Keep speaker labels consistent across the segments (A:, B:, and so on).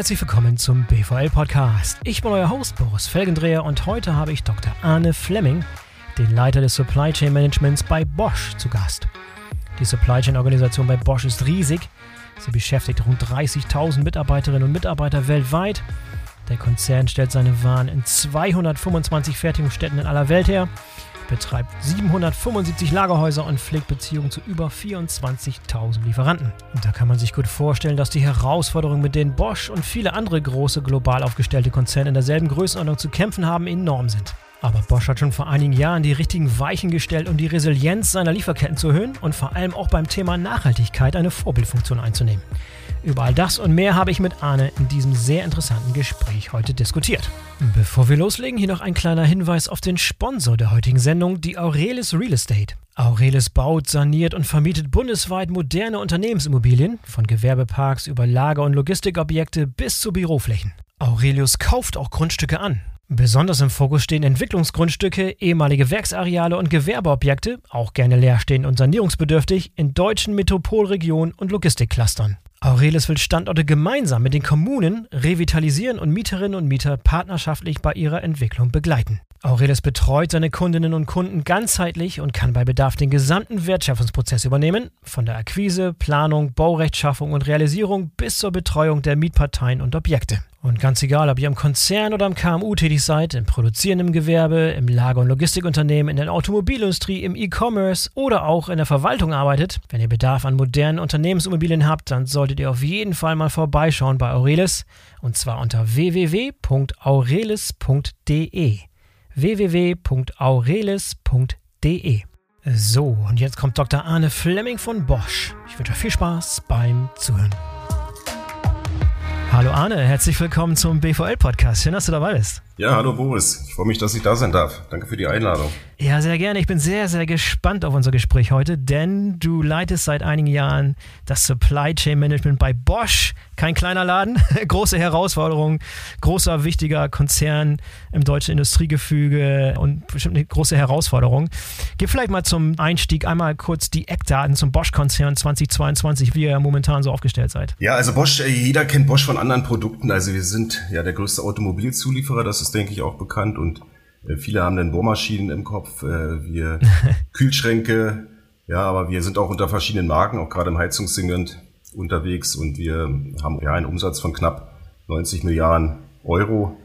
A: herzlich willkommen zum BVL Podcast. Ich bin euer Host Boris Felgendreher und heute habe ich Dr. Arne Fleming, den Leiter des Supply Chain Managements bei Bosch, zu Gast. Die Supply Chain Organisation bei Bosch ist riesig. Sie beschäftigt rund 30.000 Mitarbeiterinnen und Mitarbeiter weltweit. Der Konzern stellt seine Waren in 225 Fertigungsstätten in aller Welt her betreibt 775 Lagerhäuser und pflegt Beziehungen zu über 24.000 Lieferanten. Und da kann man sich gut vorstellen, dass die Herausforderungen, mit denen Bosch und viele andere große global aufgestellte Konzerne in derselben Größenordnung zu kämpfen haben, enorm sind. Aber Bosch hat schon vor einigen Jahren die richtigen Weichen gestellt, um die Resilienz seiner Lieferketten zu erhöhen und vor allem auch beim Thema Nachhaltigkeit eine Vorbildfunktion einzunehmen. Über all das und mehr habe ich mit Arne in diesem sehr interessanten Gespräch heute diskutiert. Bevor wir loslegen, hier noch ein kleiner Hinweis auf den Sponsor der heutigen Sendung, die Aurelis Real Estate. Aurelis baut, saniert und vermietet bundesweit moderne Unternehmensimmobilien, von Gewerbeparks über Lager- und Logistikobjekte bis zu Büroflächen. Aurelius kauft auch Grundstücke an. Besonders im Fokus stehen Entwicklungsgrundstücke, ehemalige Werksareale und Gewerbeobjekte, auch gerne leerstehend und sanierungsbedürftig, in deutschen Metropolregionen und Logistikclustern. Aurelis will Standorte gemeinsam mit den Kommunen revitalisieren und Mieterinnen und Mieter partnerschaftlich bei ihrer Entwicklung begleiten. Aurelis betreut seine Kundinnen und Kunden ganzheitlich und kann bei Bedarf den gesamten Wertschöpfungsprozess übernehmen, von der Akquise, Planung, Baurechtschaffung und Realisierung bis zur Betreuung der Mietparteien und Objekte. Und ganz egal, ob ihr im Konzern oder im KMU tätig seid, im produzierenden Gewerbe, im Lager- und Logistikunternehmen, in der Automobilindustrie, im E-Commerce oder auch in der Verwaltung arbeitet, wenn ihr Bedarf an modernen Unternehmensimmobilien habt, dann solltet ihr auf jeden Fall mal vorbeischauen bei Aurelis und zwar unter www.aurelis.de www.aurelis.de So, und jetzt kommt Dr. Arne Fleming von Bosch. Ich wünsche euch viel Spaß beim Zuhören. Hallo Arne, herzlich willkommen zum BVL-Podcast. Schön, dass du dabei bist.
B: Ja, hallo Boris. Ich freue mich, dass ich da sein darf. Danke für die Einladung.
A: Ja, sehr gerne. Ich bin sehr, sehr gespannt auf unser Gespräch heute, denn du leitest seit einigen Jahren das Supply Chain Management bei Bosch. Kein kleiner Laden, große Herausforderung, großer, wichtiger Konzern im deutschen Industriegefüge und bestimmt eine große Herausforderung. Gib vielleicht mal zum Einstieg einmal kurz die Eckdaten zum Bosch-Konzern 2022, wie ihr momentan so aufgestellt seid.
B: Ja, also Bosch, äh, jeder kennt Bosch von anderen Produkten. Also wir sind ja der größte Automobilzulieferer, das ist, denke ich, auch bekannt und äh, Viele haben dann Bohrmaschinen im Kopf, äh, wir Kühlschränke, ja, aber wir sind auch unter verschiedenen Marken, auch gerade im Heizungssegment unterwegs und wir haben ja einen Umsatz von knapp 90 Milliarden Euro,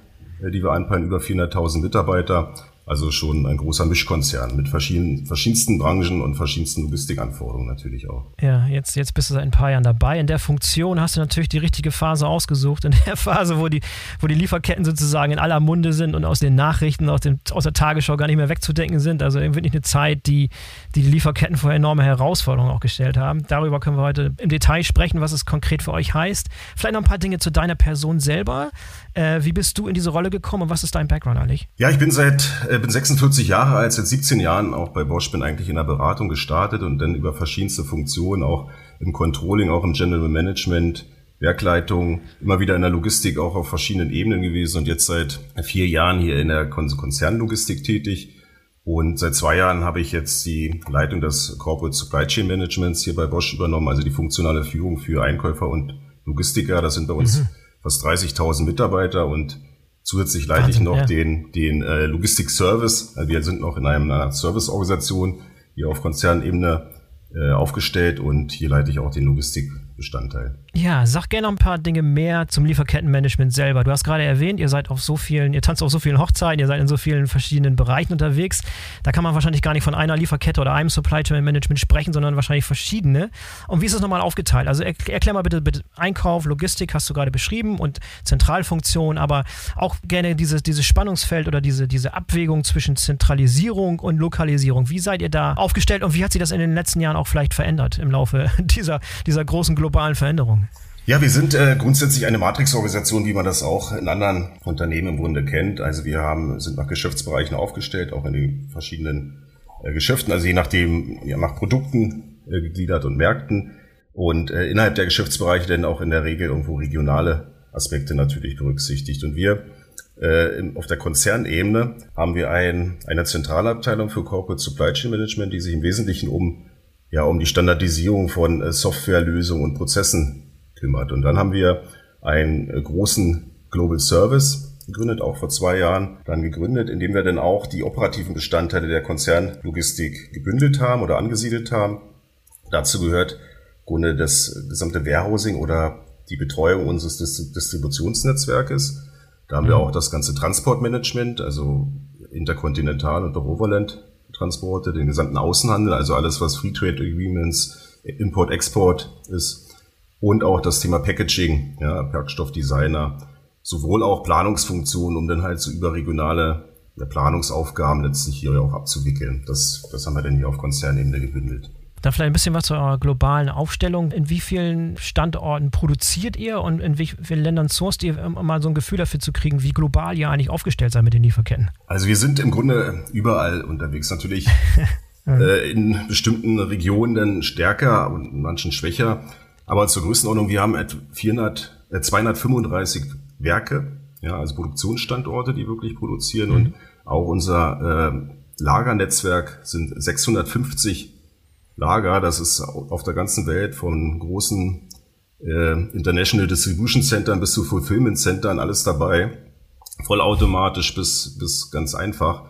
B: äh, die wir anpeilen, über 400.000 Mitarbeiter. Also schon ein großer Mischkonzern mit verschiedenen, verschiedensten Branchen und verschiedensten Logistikanforderungen natürlich auch.
A: Ja, jetzt, jetzt bist du seit ein paar Jahren dabei. In der Funktion hast du natürlich die richtige Phase ausgesucht. In der Phase, wo die, wo die Lieferketten sozusagen in aller Munde sind und aus den Nachrichten, aus, dem, aus der Tagesschau gar nicht mehr wegzudenken sind. Also wirklich eine Zeit, die die, die Lieferketten vor enorme Herausforderungen auch gestellt haben. Darüber können wir heute im Detail sprechen, was es konkret für euch heißt. Vielleicht noch ein paar Dinge zu deiner Person selber. Äh, wie bist du in diese Rolle gekommen und was ist dein Background eigentlich?
B: Ja, ich bin seit äh, bin 46 Jahre alt, seit 17 Jahren auch bei Bosch, bin eigentlich in der Beratung gestartet und dann über verschiedenste Funktionen, auch im Controlling, auch im General Management, Werkleitung, immer wieder in der Logistik auch auf verschiedenen Ebenen gewesen und jetzt seit vier Jahren hier in der Konzernlogistik tätig. Und seit zwei Jahren habe ich jetzt die Leitung des Corporate Supply Chain Managements hier bei Bosch übernommen, also die funktionale Führung für Einkäufer und Logistiker. Das sind bei uns mhm fast 30.000 Mitarbeiter und zusätzlich leite Wahnsinn, ich noch ja. den, den äh, Logistik-Service. Also wir sind noch in einer Serviceorganisation hier auf Konzernebene äh, aufgestellt und hier leite ich auch den Logistikbestandteil.
A: Ja, sag gerne noch ein paar Dinge mehr zum Lieferkettenmanagement selber. Du hast gerade erwähnt, ihr seid auf so vielen, ihr tanzt auf so vielen Hochzeiten, ihr seid in so vielen verschiedenen Bereichen unterwegs. Da kann man wahrscheinlich gar nicht von einer Lieferkette oder einem Supply Chain Management sprechen, sondern wahrscheinlich verschiedene. Und wie ist das nochmal aufgeteilt? Also erklär mal bitte, bitte Einkauf, Logistik hast du gerade beschrieben und Zentralfunktion, aber auch gerne dieses, dieses Spannungsfeld oder diese, diese Abwägung zwischen Zentralisierung und Lokalisierung. Wie seid ihr da aufgestellt und wie hat sich das in den letzten Jahren auch vielleicht verändert im Laufe dieser, dieser großen globalen Veränderung?
B: Ja, wir sind äh, grundsätzlich eine Matrixorganisation, wie man das auch in anderen Unternehmen im Grunde kennt. Also wir haben, sind nach Geschäftsbereichen aufgestellt, auch in den verschiedenen äh, Geschäften, also je nachdem, ja, nach Produkten äh, gegliedert und Märkten. Und äh, innerhalb der Geschäftsbereiche dann auch in der Regel irgendwo regionale Aspekte natürlich berücksichtigt. Und wir äh, auf der Konzernebene haben wir ein, eine Zentralabteilung für Corporate Supply Chain Management, die sich im Wesentlichen um ja, um die Standardisierung von äh, Softwarelösungen und Prozessen kümmert. Und dann haben wir einen äh, großen Global Service gegründet, auch vor zwei Jahren dann gegründet, indem wir dann auch die operativen Bestandteile der Konzernlogistik gebündelt haben oder angesiedelt haben. Dazu gehört im Grunde das gesamte Warehousing oder die Betreuung unseres Distributionsnetzwerkes. Da haben wir mhm. auch das ganze Transportmanagement, also Interkontinental und auch Overland Transporte, den gesamten Außenhandel, also alles, was Free Trade Agreements, Import, Export ist und auch das Thema Packaging, ja, Werkstoffdesigner, sowohl auch Planungsfunktionen, um dann halt so überregionale Planungsaufgaben letztlich hier auch abzuwickeln. Das, das haben wir dann hier auf Konzernebene gebündelt.
A: Dann vielleicht ein bisschen was zu eurer globalen Aufstellung. In wie vielen Standorten produziert ihr und in wie vielen Ländern sourced ihr, um mal so ein Gefühl dafür zu kriegen, wie global ihr eigentlich aufgestellt seid mit den Lieferketten?
B: Also wir sind im Grunde überall unterwegs. Natürlich äh, in bestimmten Regionen dann stärker und in manchen schwächer. Aber zur Größenordnung, wir haben 400, äh, 235 Werke, ja, also Produktionsstandorte, die wirklich produzieren mhm. und auch unser äh, Lagernetzwerk sind 650 Lager. Das ist auf der ganzen Welt von großen äh, International Distribution Centern bis zu Fulfillment Centern alles dabei. Vollautomatisch bis, bis ganz einfach.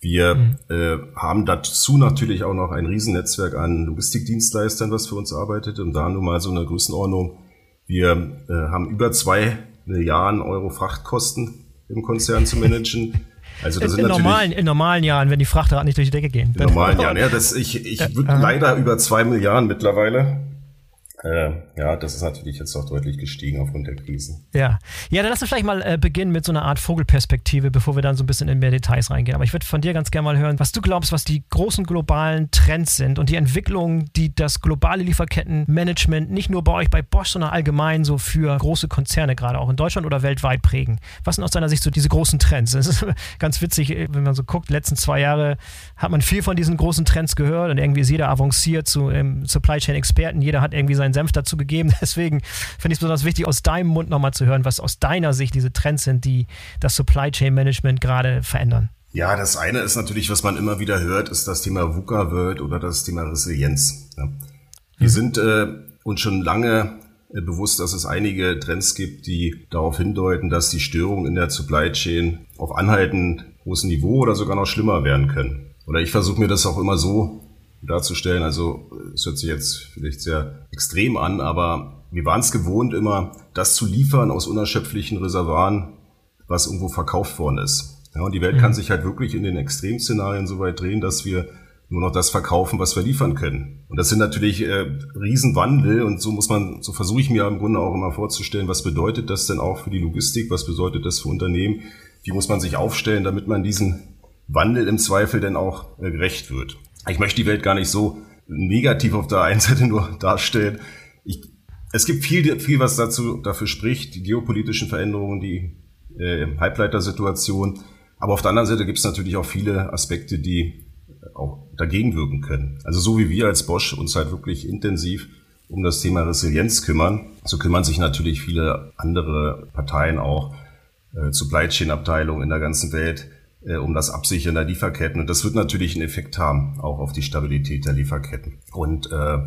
B: Wir mhm. äh, haben dazu natürlich auch noch ein Riesennetzwerk an Logistikdienstleistern, was für uns arbeitet. Und da nur mal so eine Größenordnung. Wir äh, haben über zwei Milliarden Euro Frachtkosten im Konzern zu managen.
A: Also das in, sind in, normalen, in normalen Jahren, wenn die Frachtraten nicht durch die Decke gehen.
B: In normalen Jahren, ja. Das, ich ich ja, leider über zwei Milliarden mittlerweile. Äh, ja, das ist natürlich jetzt auch deutlich gestiegen aufgrund der Krisen.
A: Ja, ja, dann lass uns vielleicht mal äh, beginnen mit so einer Art Vogelperspektive, bevor wir dann so ein bisschen in mehr Details reingehen. Aber ich würde von dir ganz gerne mal hören, was du glaubst, was die großen globalen Trends sind und die Entwicklungen, die das globale Lieferkettenmanagement nicht nur bei euch bei Bosch, sondern allgemein so für große Konzerne gerade auch in Deutschland oder weltweit prägen. Was sind aus deiner Sicht so diese großen Trends? Das ist ganz witzig, äh, wenn man so guckt, letzten zwei Jahre hat man viel von diesen großen Trends gehört und irgendwie ist jeder avanciert zu ähm, Supply Chain Experten, jeder hat irgendwie seinen Senf dazu gegeben. Deswegen finde ich es besonders wichtig, aus deinem Mund nochmal zu hören, was aus deiner Sicht diese Trends sind, die das Supply Chain Management gerade verändern.
B: Ja, das eine ist natürlich, was man immer wieder hört, ist das Thema VUCA wird oder das Thema Resilienz. Ja. Wir mhm. sind äh, uns schon lange äh, bewusst, dass es einige Trends gibt, die darauf hindeuten, dass die Störungen in der Supply Chain auf anhaltend großem Niveau oder sogar noch schlimmer werden können. Oder ich versuche mir das auch immer so darzustellen. Also es hört sich jetzt vielleicht sehr extrem an, aber wir waren es gewohnt, immer das zu liefern aus unerschöpflichen Reservoiren, was irgendwo verkauft worden ist. Ja, und die Welt mhm. kann sich halt wirklich in den Extremszenarien so weit drehen, dass wir nur noch das verkaufen, was wir liefern können. Und das sind natürlich äh, Riesenwandel und so muss man, so versuche ich mir im Grunde auch immer vorzustellen, was bedeutet das denn auch für die Logistik, was bedeutet das für Unternehmen, wie muss man sich aufstellen, damit man diesen Wandel im Zweifel denn auch äh, gerecht wird ich möchte die Welt gar nicht so negativ auf der einen Seite nur darstellen. Ich, es gibt viel, viel, was dazu dafür spricht, die geopolitischen Veränderungen, die äh, Halbleitersituation. Aber auf der anderen Seite gibt es natürlich auch viele Aspekte, die auch dagegen wirken können. Also so wie wir als Bosch uns halt wirklich intensiv um das Thema Resilienz kümmern, so kümmern sich natürlich viele andere Parteien auch, äh, Supply Chain Abteilungen in der ganzen Welt, äh, um das Absichern der Lieferketten. Und das wird natürlich einen Effekt haben, auch auf die Stabilität der Lieferketten. Und äh,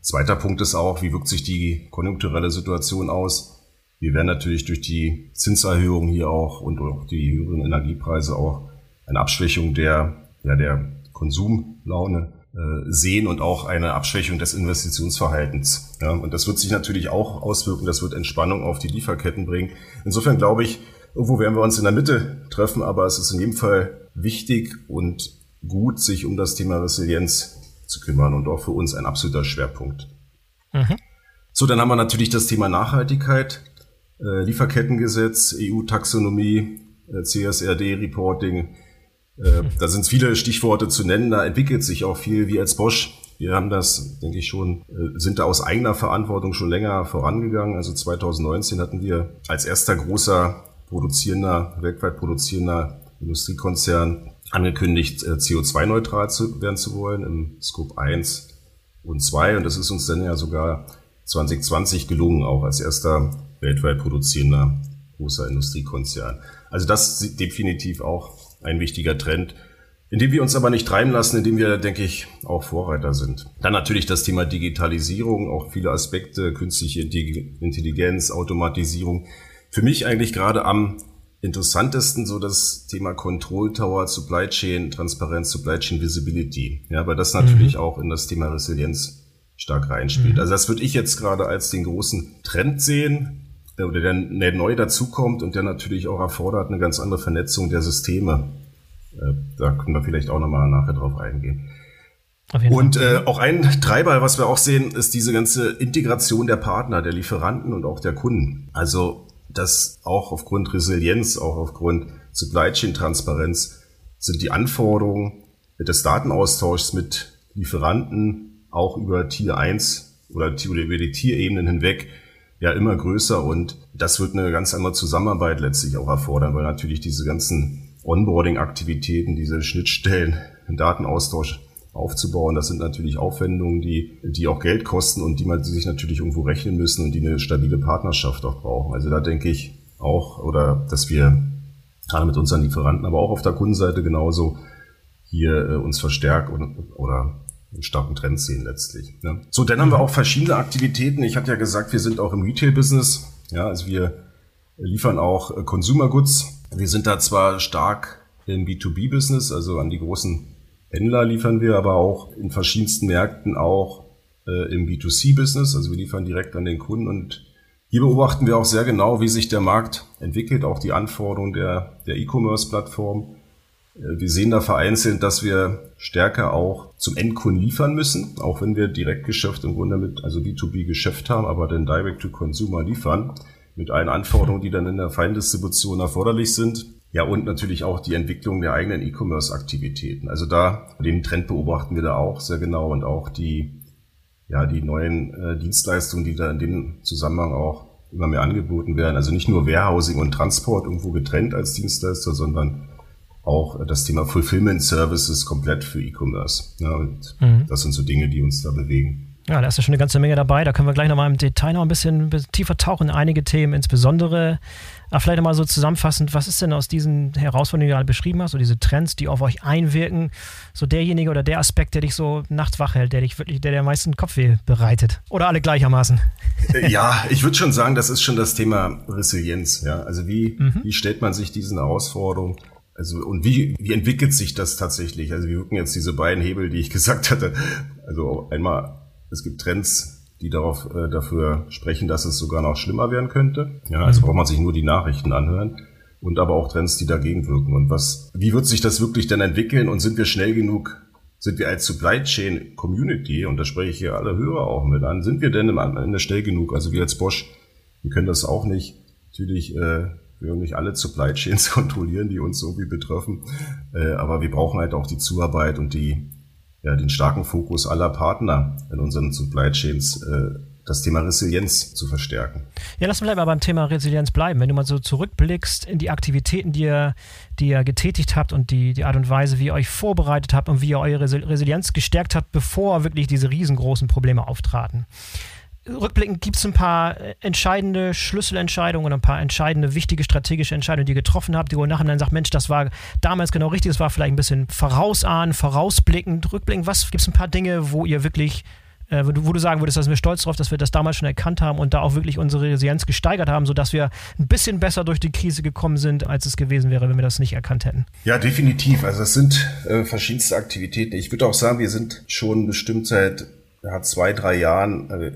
B: zweiter Punkt ist auch, wie wirkt sich die konjunkturelle Situation aus? Wir werden natürlich durch die Zinserhöhung hier auch und auch die höheren Energiepreise auch eine Abschwächung der, ja, der Konsumlaune äh, sehen und auch eine Abschwächung des Investitionsverhaltens. Ja, und das wird sich natürlich auch auswirken, das wird Entspannung auf die Lieferketten bringen. Insofern glaube ich, Irgendwo werden wir uns in der Mitte treffen, aber es ist in jedem Fall wichtig und gut, sich um das Thema Resilienz zu kümmern und auch für uns ein absoluter Schwerpunkt. Mhm. So, dann haben wir natürlich das Thema Nachhaltigkeit, äh, Lieferkettengesetz, EU-Taxonomie, äh, CSRD-Reporting. Äh, mhm. Da sind viele Stichworte zu nennen, da entwickelt sich auch viel. wie als Bosch, wir haben das, denke ich schon, äh, sind da aus eigener Verantwortung schon länger vorangegangen. Also 2019 hatten wir als erster großer produzierender, weltweit produzierender Industriekonzern angekündigt, äh, CO2-neutral zu werden zu wollen im Scope 1 und 2. Und das ist uns dann ja sogar 2020 gelungen, auch als erster weltweit produzierender großer Industriekonzern. Also das ist definitiv auch ein wichtiger Trend. indem wir uns aber nicht treiben lassen, indem wir, denke ich, auch Vorreiter sind. Dann natürlich das Thema Digitalisierung, auch viele Aspekte, künstliche Intelligenz, Automatisierung. Für mich eigentlich gerade am interessantesten so das Thema Control Tower, Supply Chain, Transparenz, Supply Chain Visibility. Ja, weil das natürlich mhm. auch in das Thema Resilienz stark reinspielt. Mhm. Also das würde ich jetzt gerade als den großen Trend sehen, oder der, der neu dazukommt und der natürlich auch erfordert eine ganz andere Vernetzung der Systeme. Äh, da können wir vielleicht auch nochmal nachher drauf eingehen. Und äh, auch ein Treiber, was wir auch sehen, ist diese ganze Integration der Partner, der Lieferanten und auch der Kunden. Also dass auch aufgrund Resilienz, auch aufgrund Supply Chain Transparenz sind die Anforderungen des Datenaustauschs mit Lieferanten auch über Tier 1 oder über die Tierebenen hinweg ja immer größer. Und das wird eine ganz andere Zusammenarbeit letztlich auch erfordern, weil natürlich diese ganzen Onboarding-Aktivitäten, diese Schnittstellen, Datenaustausch aufzubauen. Das sind natürlich Aufwendungen, die, die auch Geld kosten und die man die sich natürlich irgendwo rechnen müssen und die eine stabile Partnerschaft auch brauchen. Also da denke ich auch, oder dass wir gerade mit unseren Lieferanten, aber auch auf der Kundenseite genauso hier äh, uns verstärken oder einen starken Trend sehen letztlich. Ne? So, dann haben wir auch verschiedene Aktivitäten. Ich hatte ja gesagt, wir sind auch im Retail-Business. Ja, also wir liefern auch äh, Consumer Goods. Wir sind da zwar stark im B2B-Business, also an die großen Händler liefern wir aber auch in verschiedensten Märkten auch äh, im B2C-Business. Also wir liefern direkt an den Kunden und hier beobachten wir auch sehr genau, wie sich der Markt entwickelt, auch die Anforderungen der, der E-Commerce-Plattform. Äh, wir sehen da vereinzelt, dass wir stärker auch zum Endkunden liefern müssen, auch wenn wir Direktgeschäft im Grunde mit, also B2B-Geschäft haben, aber dann Direct-to-Consumer liefern, mit allen Anforderungen, die dann in der Feindistribution erforderlich sind. Ja, und natürlich auch die Entwicklung der eigenen E-Commerce-Aktivitäten. Also da, den Trend beobachten wir da auch sehr genau und auch die, ja, die neuen äh, Dienstleistungen, die da in dem Zusammenhang auch immer mehr angeboten werden. Also nicht nur Warehousing und Transport irgendwo getrennt als Dienstleister, sondern auch das Thema Fulfillment Services komplett für E-Commerce. Ja, und mhm. das sind so Dinge, die uns da bewegen.
A: Ja, da ist ja schon eine ganze Menge dabei. Da können wir gleich nochmal im Detail noch ein bisschen tiefer tauchen. Einige Themen insbesondere. Aber vielleicht nochmal so zusammenfassend, was ist denn aus diesen Herausforderungen, die du gerade beschrieben hast, so diese Trends, die auf euch einwirken, so derjenige oder der Aspekt, der dich so nachts wach hält, der dich wirklich, der der meisten Kopfweh bereitet? Oder alle gleichermaßen?
B: Äh, ja, ich würde schon sagen, das ist schon das Thema Resilienz. Ja? Also wie, mhm. wie stellt man sich diesen Herausforderungen? Also und wie, wie entwickelt sich das tatsächlich? Also wie wirken jetzt diese beiden Hebel, die ich gesagt hatte? Also einmal es gibt Trends, die darauf, äh, dafür sprechen, dass es sogar noch schlimmer werden könnte. Ja, also mhm. braucht man sich nur die Nachrichten anhören und aber auch Trends, die dagegen wirken. Und was, wie wird sich das wirklich dann entwickeln und sind wir schnell genug, sind wir als Supply Chain Community, und da spreche ich hier alle Hörer auch mit an, sind wir denn im Ende schnell genug? Also wir als Bosch, wir können das auch nicht. Natürlich, äh, wir können nicht alle Supply Chains kontrollieren, die uns irgendwie betreffen. Äh, aber wir brauchen halt auch die Zuarbeit und die, ja, den starken Fokus aller Partner in unseren Supply Chains äh, das Thema Resilienz zu verstärken.
A: Ja, lass uns mal beim Thema Resilienz bleiben. Wenn du mal so zurückblickst in die Aktivitäten, die ihr, die ihr getätigt habt und die, die Art und Weise, wie ihr euch vorbereitet habt und wie ihr eure Resilienz gestärkt habt, bevor wirklich diese riesengroßen Probleme auftraten rückblickend gibt es ein paar äh, entscheidende Schlüsselentscheidungen oder ein paar entscheidende, wichtige strategische Entscheidungen, die ihr getroffen habt, die ihr nachher dann sagt, Mensch, das war damals genau richtig, das war vielleicht ein bisschen vorausahnen, vorausblickend, rückblickend. Was gibt es ein paar Dinge, wo ihr wirklich, äh, wo, du, wo, du, sagen würdest, dass wir stolz darauf, dass wir das damals schon erkannt haben und da auch wirklich unsere Resilienz gesteigert haben, sodass wir ein bisschen besser durch die Krise gekommen sind, als es gewesen wäre, wenn wir das nicht erkannt hätten?
B: Ja, definitiv. Also es sind äh, verschiedenste Aktivitäten. Ich würde auch sagen, wir sind schon bestimmt seit ja, zwei, drei Jahren äh,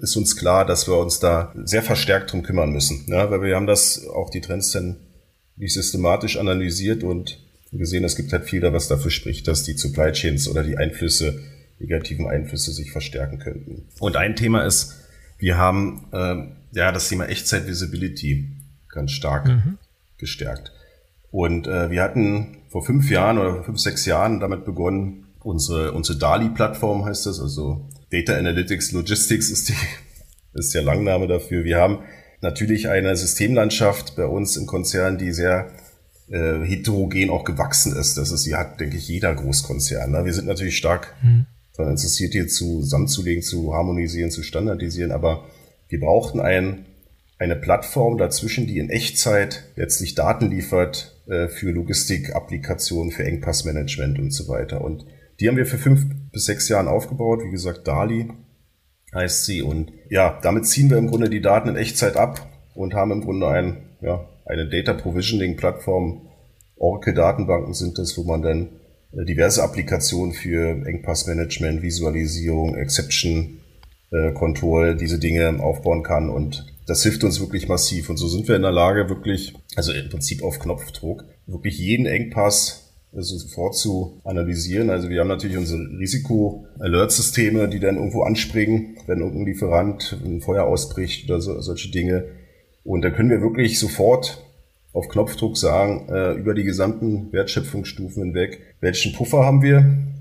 B: ist uns klar, dass wir uns da sehr verstärkt drum kümmern müssen. Ja, weil wir haben das auch die Trends dann nicht systematisch analysiert und gesehen, es gibt halt viel da, was dafür spricht, dass die Supply Chains oder die Einflüsse, negativen Einflüsse sich verstärken könnten. Und ein Thema ist, wir haben äh, ja das Thema Echtzeit Visibility ganz stark mhm. gestärkt. Und äh, wir hatten vor fünf Jahren oder fünf, sechs Jahren damit begonnen, unsere, unsere DALI-Plattform heißt das, also Data Analytics Logistics ist, die, ist der Langname dafür. Wir haben natürlich eine Systemlandschaft bei uns im Konzern, die sehr äh, heterogen auch gewachsen ist. Das ist, die hat, denke ich, jeder Großkonzern. Ne? Wir sind natürlich stark mhm. daran interessiert, hier zusammenzulegen, zu harmonisieren, zu standardisieren, aber wir brauchten ein, eine Plattform dazwischen, die in Echtzeit letztlich Daten liefert, äh, für Logistik-Applikationen, für Engpassmanagement und so weiter. Und die haben wir für fünf bis sechs Jahren aufgebaut. Wie gesagt, DALI heißt sie. Und ja, damit ziehen wir im Grunde die Daten in Echtzeit ab und haben im Grunde ein, ja, eine Data Provisioning Plattform. Oracle Datenbanken sind das, wo man dann äh, diverse Applikationen für Engpassmanagement, Visualisierung, Exception äh, Control, diese Dinge aufbauen kann und das hilft uns wirklich massiv. Und so sind wir in der Lage, wirklich, also im Prinzip auf Knopfdruck, wirklich jeden Engpass sofort zu analysieren. Also wir haben natürlich unsere Risiko-Alert-Systeme, die dann irgendwo anspringen, wenn irgendein Lieferant ein Feuer ausbricht oder so, solche Dinge. Und da können wir wirklich sofort auf Knopfdruck sagen, äh, über die gesamten Wertschöpfungsstufen hinweg, welchen Puffer haben wir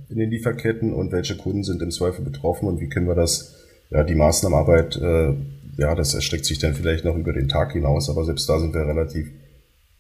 B: in den Lieferketten und welche Kunden sind im Zweifel betroffen und wie können wir das, ja, die Maßnahmenarbeit, äh, ja, das erstreckt sich dann vielleicht noch über den Tag hinaus, aber selbst da sind wir relativ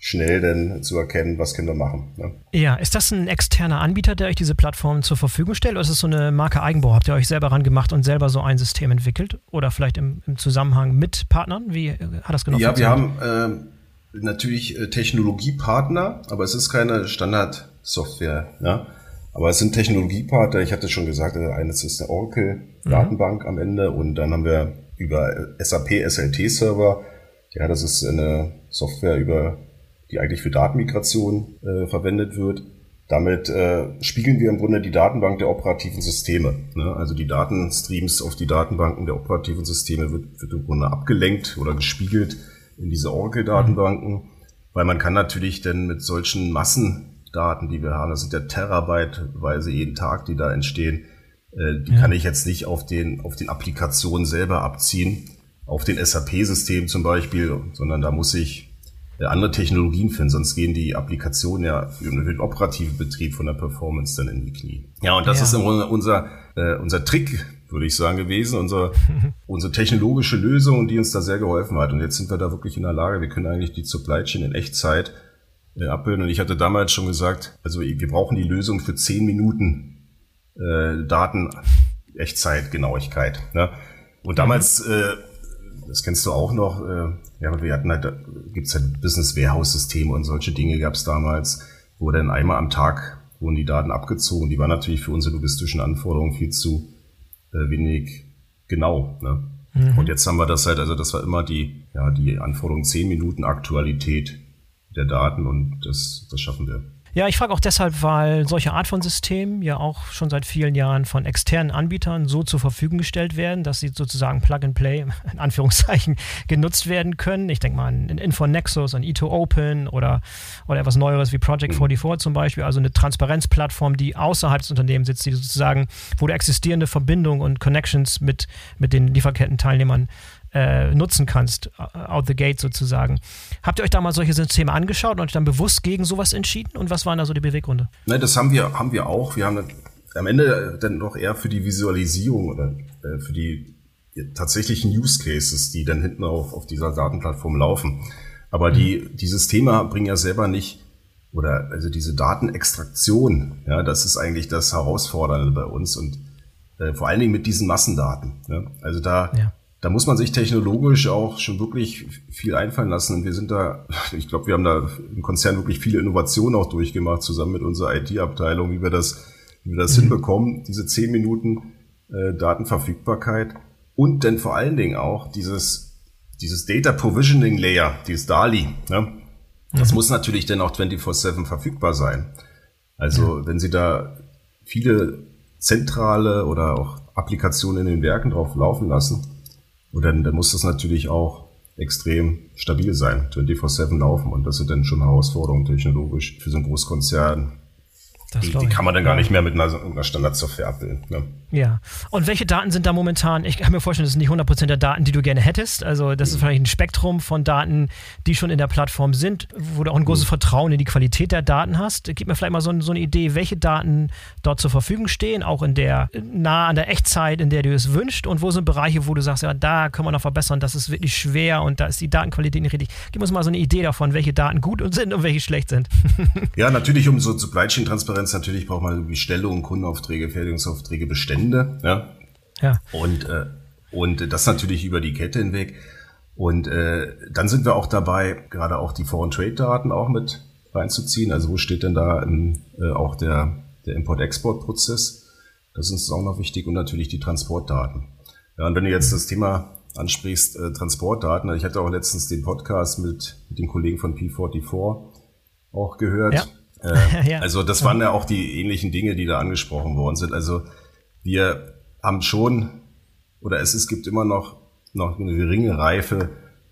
B: schnell denn zu erkennen, was können wir machen. Ne?
A: Ja, ist das ein externer Anbieter, der euch diese Plattform zur Verfügung stellt oder ist es so eine Marke Eigenbau? Habt ihr euch selber ran gemacht und selber so ein System entwickelt oder vielleicht im, im Zusammenhang mit Partnern? Wie äh, hat das genau
B: Ja, wir haben äh, natürlich Technologiepartner, aber es ist keine Standardsoftware. Ja? Aber es sind Technologiepartner, ich hatte schon gesagt, äh, eines ist eine Oracle-Datenbank mhm. am Ende und dann haben wir über SAP SLT-Server, ja, das ist eine Software über die eigentlich für Datenmigration äh, verwendet wird. Damit äh, spiegeln wir im Grunde die Datenbank der operativen Systeme. Ne? Also die Datenstreams auf die Datenbanken der operativen Systeme wird, wird im Grunde abgelenkt oder gespiegelt in diese Oracle-Datenbanken, weil man kann natürlich denn mit solchen Massendaten, die wir haben, das sind ja Terabyteweise jeden Tag, die da entstehen, äh, die ja. kann ich jetzt nicht auf den, auf den Applikationen selber abziehen, auf den SAP-System zum Beispiel, sondern da muss ich andere Technologien finden, sonst gehen die Applikationen ja für den operativen Betrieb von der Performance dann in die Knie. Ja, und das ja. ist im Grunde unser, äh, unser Trick, würde ich sagen, gewesen, unser, unsere technologische Lösung, die uns da sehr geholfen hat. Und jetzt sind wir da wirklich in der Lage, wir können eigentlich die Supply Chain in Echtzeit äh, abbilden. Und ich hatte damals schon gesagt, also wir brauchen die Lösung für zehn Minuten äh, Daten Echtzeitgenauigkeit. Ne? Und damals mhm. äh, das kennst du auch noch. Äh, ja, wir hatten halt, gibt's halt Business Warehouse Systeme und solche Dinge gab's damals, wo dann einmal am Tag wurden die Daten abgezogen. Die waren natürlich für unsere logistischen Anforderungen viel zu äh, wenig genau. Ne? Mhm. Und jetzt haben wir das halt, also das war immer die, ja, die Anforderung 10 Minuten Aktualität der Daten und das, das schaffen wir.
A: Ja, ich frage auch deshalb, weil solche Art von Systemen ja auch schon seit vielen Jahren von externen Anbietern so zur Verfügung gestellt werden, dass sie sozusagen Plug and Play in Anführungszeichen genutzt werden können. Ich denke mal an InfoNexus, an E2Open oder, oder etwas Neueres wie Project 44 mhm. zum Beispiel, also eine Transparenzplattform, die außerhalb des Unternehmens sitzt, die sozusagen, wo du existierende Verbindungen und Connections mit, mit den Lieferkettenteilnehmern äh, nutzen kannst, out the gate sozusagen. Habt ihr euch da mal solche Systeme angeschaut und euch dann bewusst gegen sowas entschieden? Und was waren da so die Beweggründe?
B: Nein, das haben wir, haben wir auch. Wir haben am Ende dann noch eher für die Visualisierung oder äh, für die tatsächlichen Use Cases, die dann hinten auf, auf dieser Datenplattform laufen. Aber die, mhm. die Systeme bringen ja selber nicht oder also diese Datenextraktion, ja, das ist eigentlich das Herausfordernde bei uns und äh, vor allen Dingen mit diesen Massendaten. Ja. Also da ja da muss man sich technologisch auch schon wirklich viel einfallen lassen. Und wir sind da, ich glaube, wir haben da im Konzern wirklich viele Innovationen auch durchgemacht, zusammen mit unserer IT-Abteilung, wie wir das, wie wir das mhm. hinbekommen, diese zehn Minuten äh, Datenverfügbarkeit und dann vor allen Dingen auch dieses, dieses Data Provisioning Layer, dieses DALI. Ne? Das mhm. muss natürlich dann auch 24-7 verfügbar sein. Also ja. wenn Sie da viele zentrale oder auch Applikationen in den Werken drauf laufen lassen, und dann, dann muss das natürlich auch extrem stabil sein, 24-7 laufen. Und das sind dann schon Herausforderungen technologisch für so einen Großkonzern. Die, die, kann man dann gar nicht mehr mit einer, einer Standardsoftware abbilden. Ne?
A: Ja. Und welche Daten sind da momentan? Ich kann mir vorstellen, das sind nicht 100% der Daten, die du gerne hättest. Also, das ist vielleicht ein Spektrum von Daten, die schon in der Plattform sind, wo du auch ein großes mhm. Vertrauen in die Qualität der Daten hast. Gib mir vielleicht mal so, so, eine Idee, welche Daten dort zur Verfügung stehen, auch in der, nah an der Echtzeit, in der du es wünschst. Und wo sind Bereiche, wo du sagst, ja, da können wir noch verbessern, das ist wirklich schwer und da ist die Datenqualität nicht richtig. Gib uns mal so eine Idee davon, welche Daten gut sind und welche schlecht sind.
B: ja, natürlich, um so Supply Chain Transparenz, natürlich braucht man Bestellungen, Kundenaufträge, Fertigungsaufträge, Bestände. Ja. ja. Und, äh, und das natürlich über die Kette hinweg. Und äh, dann sind wir auch dabei, gerade auch die Foreign Trade Daten auch mit reinzuziehen. Also wo steht denn da im, äh, auch der, der Import-Export-Prozess? Das ist uns auch noch wichtig und natürlich die Transportdaten. Ja, und wenn du jetzt das Thema ansprichst, äh, Transportdaten, ich hatte auch letztens den Podcast mit, mit dem Kollegen von P44 auch gehört. Ja. Äh, ja. Also das waren ja auch die ähnlichen Dinge, die da angesprochen worden sind. Also wir haben schon, oder es, es gibt immer noch, noch eine geringe Reife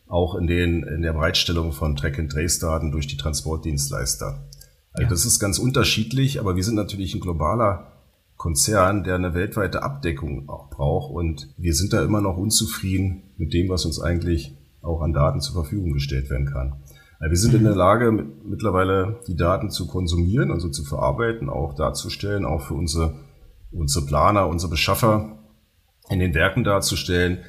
B: auch in, den, in der Bereitstellung von Track-and-Trace-Daten durch die Transportdienstleister. Also ja. das ist ganz unterschiedlich, aber wir sind natürlich ein globaler Konzern, der eine weltweite Abdeckung auch braucht und wir sind da immer noch unzufrieden mit dem, was uns eigentlich auch an Daten zur Verfügung gestellt werden kann. Wir sind in der Lage, mittlerweile die Daten zu konsumieren, also zu verarbeiten, auch darzustellen, auch für unsere, unsere Planer, unsere Beschaffer in den Werken darzustellen.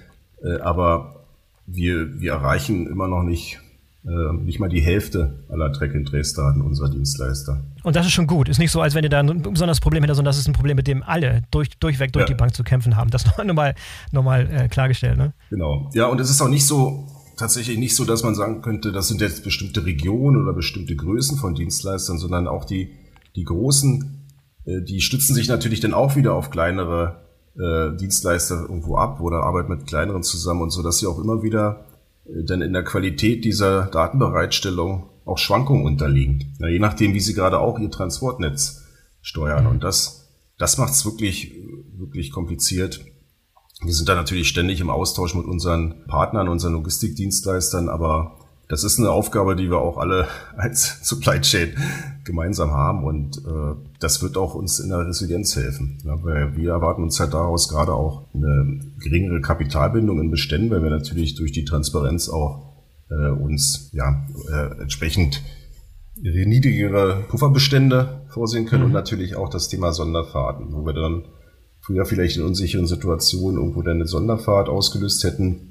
B: Äh, aber wir, wir erreichen immer noch nicht äh, nicht mal die Hälfte aller Track-and-Trace-Daten unserer Dienstleister.
A: Und das ist schon gut. Ist nicht so, als wenn ihr da ein besonderes Problem hättet, sondern das ist ein Problem, mit dem alle durch, durchweg durch ja. die Bank zu kämpfen haben. Das nochmal noch mal, äh, klargestellt. Ne?
B: Genau. Ja, und es ist auch nicht so, tatsächlich nicht so, dass man sagen könnte, das sind jetzt bestimmte Regionen oder bestimmte Größen von Dienstleistern, sondern auch die, die großen, äh, die stützen sich natürlich dann auch wieder auf kleinere äh, Dienstleister irgendwo ab oder arbeiten mit kleineren zusammen und so, dass sie auch immer wieder äh, dann in der Qualität dieser Datenbereitstellung auch Schwankungen unterliegen. Ja, je nachdem, wie sie gerade auch ihr Transportnetz steuern. Und das, das macht es wirklich, wirklich kompliziert. Wir sind da natürlich ständig im Austausch mit unseren Partnern, unseren Logistikdienstleistern, aber das ist eine Aufgabe, die wir auch alle als Supply Chain gemeinsam haben und äh, das wird auch uns in der Resilienz helfen. Ja, weil wir erwarten uns halt daraus gerade auch eine geringere Kapitalbindung in Beständen, weil wir natürlich durch die Transparenz auch äh, uns ja äh, entsprechend niedrigere Pufferbestände vorsehen können mhm. und natürlich auch das Thema Sonderfahrten, wo wir dann früher vielleicht in unsicheren Situationen irgendwo dann eine Sonderfahrt ausgelöst hätten,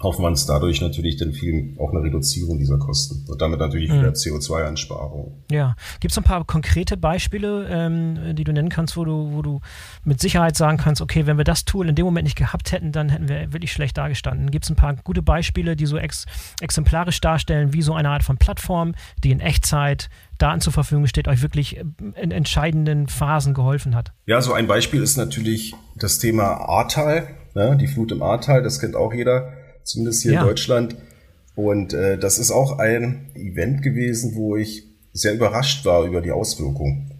B: hoffen wir uns dadurch natürlich dann viel auch eine Reduzierung dieser Kosten und damit natürlich wieder mhm. CO2-Einsparung.
A: Ja, gibt es ein paar konkrete Beispiele, ähm, die du nennen kannst, wo du, wo du mit Sicherheit sagen kannst, okay, wenn wir das Tool in dem Moment nicht gehabt hätten, dann hätten wir wirklich schlecht dargestanden. Gibt es ein paar gute Beispiele, die so ex exemplarisch darstellen, wie so eine Art von Plattform, die in Echtzeit Daten zur Verfügung steht, euch wirklich in entscheidenden Phasen geholfen hat?
B: Ja, so ein Beispiel ist natürlich das Thema Ahrtal, ne, die Flut im Ahrtal, das kennt auch jeder zumindest hier ja. in Deutschland. Und äh, das ist auch ein Event gewesen, wo ich sehr überrascht war über die Auswirkungen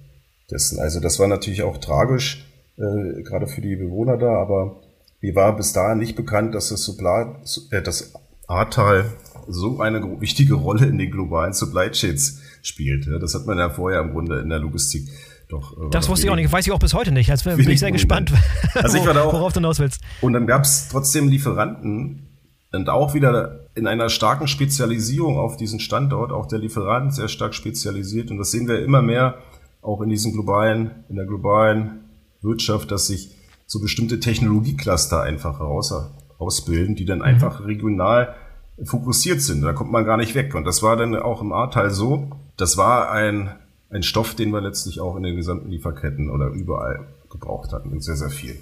B: dessen. Also das war natürlich auch tragisch, äh, gerade für die Bewohner da, aber mir war bis dahin nicht bekannt, dass das, Supply, äh, das Ahrtal so eine wichtige Rolle in den globalen Supply Chains spielt. Das hat man ja vorher im Grunde in der Logistik doch.
A: Äh, das wusste ich auch nicht, weiß ich auch bis heute nicht. Also bin ich sehr gespannt,
B: also ich war da auch, worauf du hinaus willst. Und dann gab es trotzdem Lieferanten, und auch wieder in einer starken Spezialisierung auf diesen Standort, auch der Lieferant sehr stark spezialisiert. Und das sehen wir immer mehr auch in diesem globalen, in der globalen Wirtschaft, dass sich so bestimmte Technologiecluster einfach raus, ausbilden, die dann mhm. einfach regional fokussiert sind. Da kommt man gar nicht weg. Und das war dann auch im A-Teil so. Das war ein, ein Stoff, den wir letztlich auch in den gesamten Lieferketten oder überall gebraucht hatten. Sehr, sehr viel.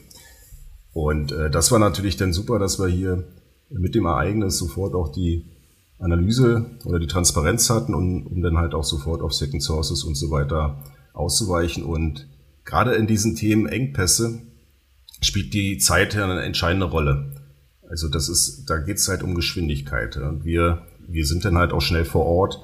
B: Und äh, das war natürlich dann super, dass wir hier mit dem Ereignis sofort auch die Analyse oder die Transparenz hatten, um, um dann halt auch sofort auf Second Sources und so weiter auszuweichen. Und gerade in diesen Themen Engpässe spielt die Zeit ja eine entscheidende Rolle. Also das ist, da geht es halt um Geschwindigkeit. Und wir, wir sind dann halt auch schnell vor Ort.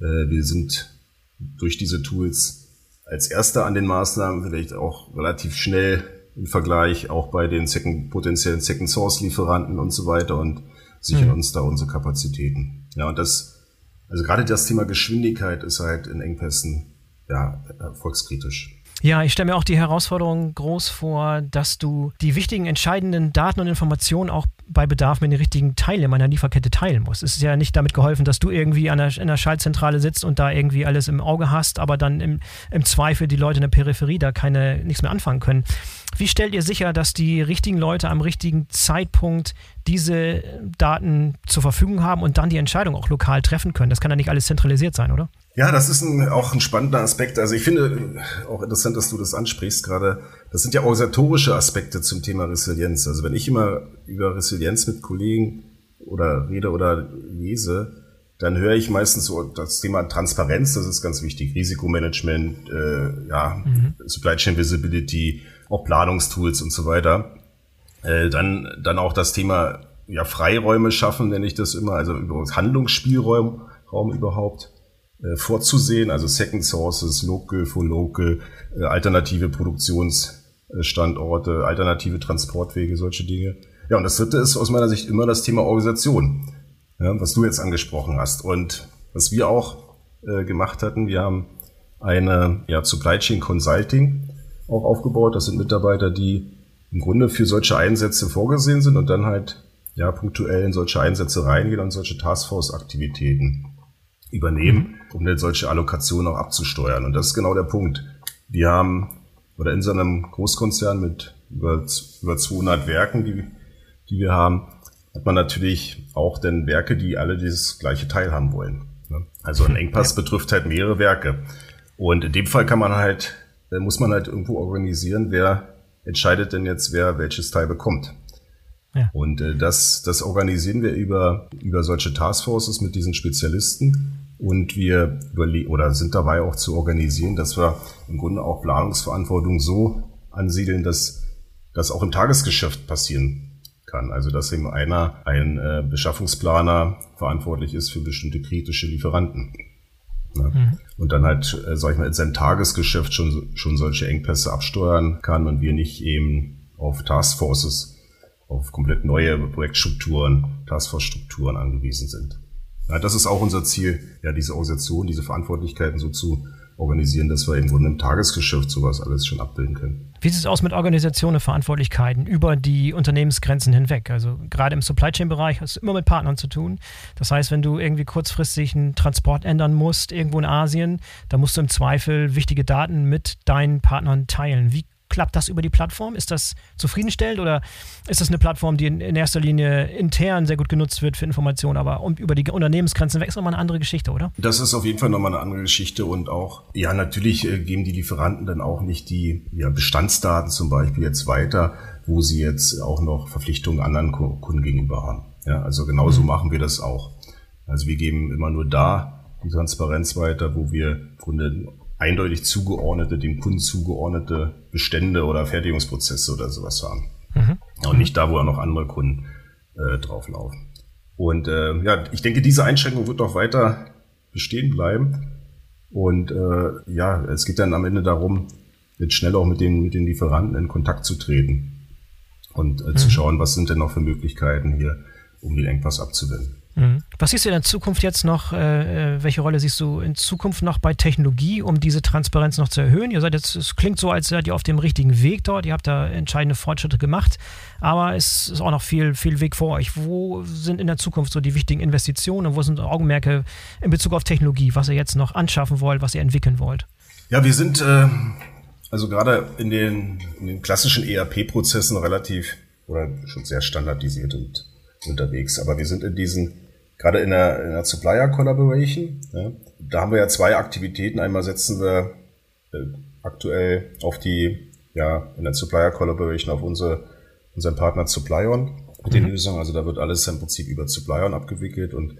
B: Äh, wir sind durch diese Tools als Erster an den Maßnahmen vielleicht auch relativ schnell im Vergleich auch bei den second, potenziellen Second Source Lieferanten und so weiter und sichern mhm. uns da unsere Kapazitäten. Ja, und das, also gerade das Thema Geschwindigkeit ist halt in Engpässen ja erfolgskritisch.
A: Ja, ich stelle mir auch die Herausforderung groß vor, dass du die wichtigen, entscheidenden Daten und Informationen auch bei Bedarf mit den richtigen Teilen meiner Lieferkette teilen musst. Es ist ja nicht damit geholfen, dass du irgendwie an der, in der Schaltzentrale sitzt und da irgendwie alles im Auge hast, aber dann im, im Zweifel die Leute in der Peripherie da keine nichts mehr anfangen können. Wie stellt ihr sicher, dass die richtigen Leute am richtigen Zeitpunkt diese Daten zur Verfügung haben und dann die Entscheidung auch lokal treffen können? Das kann ja nicht alles zentralisiert sein, oder?
B: Ja, das ist ein, auch ein spannender Aspekt. Also ich finde auch interessant, dass du das ansprichst gerade. Das sind ja organisatorische Aspekte zum Thema Resilienz. Also wenn ich immer über Resilienz mit Kollegen oder rede oder lese, dann höre ich meistens so das Thema Transparenz, das ist ganz wichtig, Risikomanagement, äh, ja, mhm. Supply Chain Visibility, auch Planungstools und so weiter. Äh, dann, dann auch das Thema ja, Freiräume schaffen, nenne ich das immer, also Handlungsspielraum Raum überhaupt äh, vorzusehen, also Second Sources, Local for Local, äh, alternative Produktionsstandorte, alternative Transportwege, solche Dinge. Ja, und das dritte ist aus meiner Sicht immer das Thema Organisation ja, was du jetzt angesprochen hast. Und was wir auch äh, gemacht hatten, wir haben eine ja, Supply Chain Consulting auch aufgebaut. Das sind Mitarbeiter, die im Grunde für solche Einsätze vorgesehen sind und dann halt ja punktuell in solche Einsätze reingehen und solche Taskforce-Aktivitäten übernehmen, mhm. um dann solche Allokationen auch abzusteuern. Und das ist genau der Punkt. Wir haben oder in so einem Großkonzern mit über, über 200 Werken, die, die wir haben, hat man natürlich auch dann Werke, die alle dieses gleiche Teil haben wollen. Ne? Also ein Engpass betrifft halt mehrere Werke. Und in dem Fall kann man halt, muss man halt irgendwo organisieren, wer entscheidet denn jetzt, wer welches Teil bekommt. Ja. Und äh, das, das organisieren wir über, über solche Taskforces mit diesen Spezialisten. Und wir oder sind dabei auch zu organisieren, dass wir im Grunde auch Planungsverantwortung so ansiedeln, dass das auch im Tagesgeschäft passieren kann. Also dass eben einer, ein äh, Beschaffungsplaner verantwortlich ist für bestimmte kritische Lieferanten. Ne? Mhm. Und dann halt, äh, sag ich mal, in seinem Tagesgeschäft schon, schon solche Engpässe absteuern kann und wir nicht eben auf Taskforces, auf komplett neue Projektstrukturen, Taskforce-Strukturen angewiesen sind. Ja, das ist auch unser Ziel, ja, diese Organisation, diese Verantwortlichkeiten so zu organisieren, dass wir im Grunde im Tagesgeschäft sowas alles schon abbilden können.
A: Wie sieht es aus mit Organisationen und Verantwortlichkeiten über die Unternehmensgrenzen hinweg? Also gerade im Supply Chain Bereich hast du immer mit Partnern zu tun. Das heißt, wenn du irgendwie kurzfristig einen Transport ändern musst, irgendwo in Asien, dann musst du im Zweifel wichtige Daten mit deinen Partnern teilen. Wie Klappt das über die Plattform? Ist das zufriedenstellend oder ist das eine Plattform, die in, erster Linie intern sehr gut genutzt wird für Informationen, aber über die Unternehmensgrenzen weg ist nochmal eine andere Geschichte, oder?
B: Das ist auf jeden Fall nochmal eine andere Geschichte und auch, ja, natürlich äh, geben die Lieferanten dann auch nicht die ja, Bestandsdaten zum Beispiel jetzt weiter, wo sie jetzt auch noch Verpflichtungen anderen Kunden gegenüber haben. Ja, also genauso mhm. machen wir das auch. Also wir geben immer nur da die Transparenz weiter, wo wir im Grunde eindeutig zugeordnete, dem Kunden zugeordnete Bestände oder Fertigungsprozesse oder sowas haben. Mhm. Und nicht da, wo auch noch andere Kunden äh, drauflaufen. Und äh, ja, ich denke, diese Einschränkung wird auch weiter bestehen bleiben. Und äh, ja, es geht dann am Ende darum, jetzt schnell auch mit den, mit den Lieferanten in Kontakt zu treten und äh, mhm. zu schauen, was sind denn noch für Möglichkeiten hier, um den Engpass abzuwenden.
A: Mhm. Was siehst du in der Zukunft jetzt noch? Äh, äh, welche Rolle siehst du in Zukunft noch bei Technologie, um diese Transparenz noch zu erhöhen? Ihr seid jetzt, es klingt so, als seid ihr auf dem richtigen Weg dort. Ihr habt da entscheidende Fortschritte gemacht, aber es ist auch noch viel, viel Weg vor euch. Wo sind in der Zukunft so die wichtigen Investitionen und wo sind Augenmerke in Bezug auf Technologie, was ihr jetzt noch anschaffen wollt, was ihr entwickeln wollt?
B: Ja, wir sind äh, also gerade in den, in den klassischen ERP-Prozessen relativ oder schon sehr standardisiert und unterwegs. Aber wir sind in diesen, gerade in der, in der Supplier Collaboration, ja, da haben wir ja zwei Aktivitäten. Einmal setzen wir äh, aktuell auf die, ja, in der Supplier Collaboration auf unsere, unseren Partner Supplion mit den mhm. Lösungen. Also da wird alles im Prinzip über Supplion abgewickelt und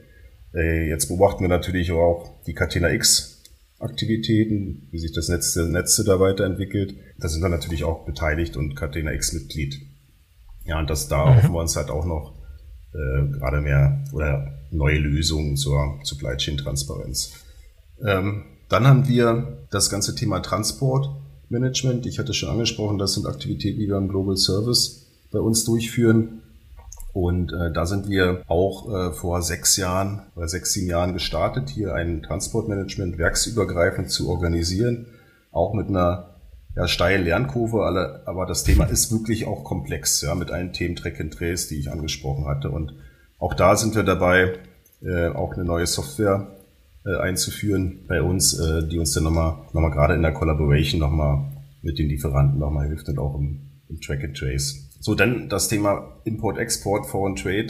B: äh, jetzt beobachten wir natürlich auch die Catena X Aktivitäten, wie sich das Netz der Netze da weiterentwickelt. Da sind wir natürlich auch beteiligt und Catena X Mitglied. Ja, und das da mhm. hoffen wir uns halt auch noch äh, gerade mehr oder neue Lösungen zur Supply Chain Transparenz. Ähm, dann haben wir das ganze Thema Transportmanagement. Ich hatte schon angesprochen, das sind Aktivitäten, die wir im Global Service bei uns durchführen. Und äh, da sind wir auch äh, vor sechs Jahren oder sechs, sieben Jahren gestartet, hier ein Transportmanagement werksübergreifend zu organisieren, auch mit einer ja, steile Lernkurve, alle, aber das Thema ist wirklich auch komplex, ja, mit allen Themen Track and Trace, die ich angesprochen hatte. Und auch da sind wir dabei, äh, auch eine neue Software äh, einzuführen bei uns, äh, die uns dann nochmal, nochmal gerade in der Collaboration nochmal mit den Lieferanten nochmal hilft und auch im, im Track and Trace. So, dann das Thema Import-Export, Foreign Trade.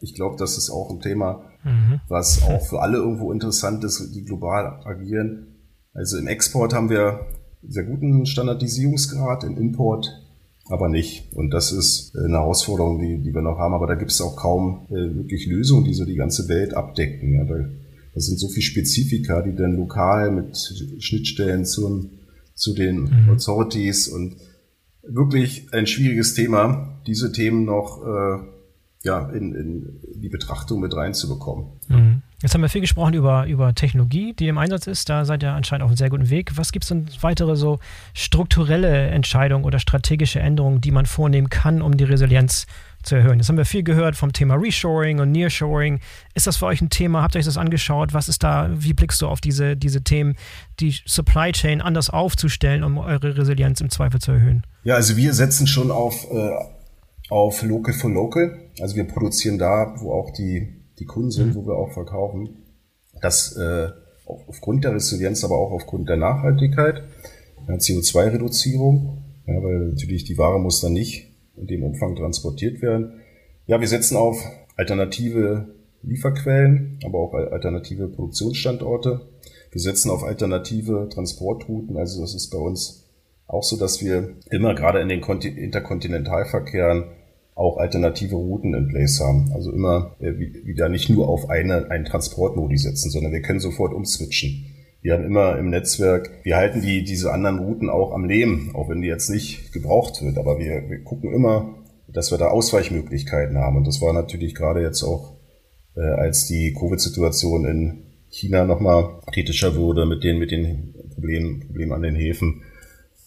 B: Ich glaube, das ist auch ein Thema, mhm. was auch für alle irgendwo interessant ist, die global agieren. Also im Export haben wir sehr guten Standardisierungsgrad, im Import aber nicht. Und das ist eine Herausforderung, die, die wir noch haben. Aber da gibt es auch kaum äh, wirklich Lösungen, die so die ganze Welt abdecken. Ja, da Das sind so viele Spezifika, die dann lokal mit Schnittstellen zum, zu den mhm. Authorities und wirklich ein schwieriges Thema, diese Themen noch äh, ja, in, in die Betrachtung mit reinzubekommen.
A: Mhm. Jetzt haben wir viel gesprochen über, über Technologie, die im Einsatz ist. Da seid ihr anscheinend auf einem sehr guten Weg. Was gibt es denn weitere so strukturelle Entscheidungen oder strategische Änderungen, die man vornehmen kann, um die Resilienz zu erhöhen? Jetzt haben wir viel gehört vom Thema Reshoring und Nearshoring. Ist das für euch ein Thema? Habt ihr euch das angeschaut? Was ist da, wie blickst du auf diese, diese Themen, die Supply Chain anders aufzustellen, um eure Resilienz im Zweifel zu erhöhen?
B: Ja, also wir setzen schon auf, äh, auf Local for Local. Also wir produzieren da, wo auch die die Kunden sind, mhm. wo wir auch verkaufen. Das äh, aufgrund der Resilienz, aber auch aufgrund der Nachhaltigkeit, CO2-Reduzierung, ja, weil natürlich die Ware muss dann nicht in dem Umfang transportiert werden. Ja, wir setzen auf alternative Lieferquellen, aber auch alternative Produktionsstandorte. Wir setzen auf alternative Transportrouten. Also das ist bei uns auch so, dass wir immer gerade in den Interkontinentalverkehren auch alternative Routen in place haben. Also immer äh, wieder nicht nur auf eine, einen Transportmodi setzen, sondern wir können sofort umswitchen. Wir haben immer im Netzwerk, wir halten die, diese anderen Routen auch am Leben, auch wenn die jetzt nicht gebraucht wird. Aber wir, wir gucken immer, dass wir da Ausweichmöglichkeiten haben. Und das war natürlich gerade jetzt auch, äh, als die Covid-Situation in China nochmal kritischer wurde mit den, mit den Problemen, Problemen an den Häfen.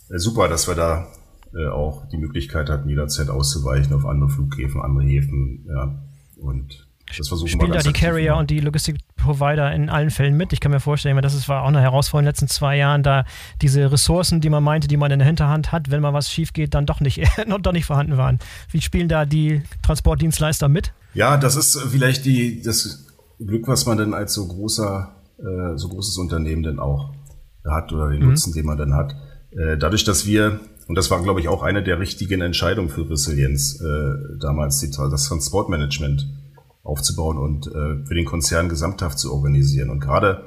B: Äh, super, dass wir da äh, auch die Möglichkeit hatten, jederzeit auszuweichen auf andere Flughäfen, andere Häfen. Ja. Und
A: das versuchen Spielen wir da die Carrier und die Logistikprovider in allen Fällen mit? Ich kann mir vorstellen, das war auch eine Herausforderung in den letzten zwei Jahren, da diese Ressourcen, die man meinte, die man in der Hinterhand hat, wenn mal was schief geht, dann doch nicht, doch nicht vorhanden waren. Wie spielen da die Transportdienstleister mit?
B: Ja, das ist vielleicht die, das Glück, was man denn als so großer, äh, so großes Unternehmen denn auch hat oder den mhm. Nutzen, den man dann hat. Äh, dadurch, dass wir und das war, glaube ich, auch eine der richtigen Entscheidungen für Resilienz, äh, damals die, das Transportmanagement aufzubauen und äh, für den Konzern gesamthaft zu organisieren. Und gerade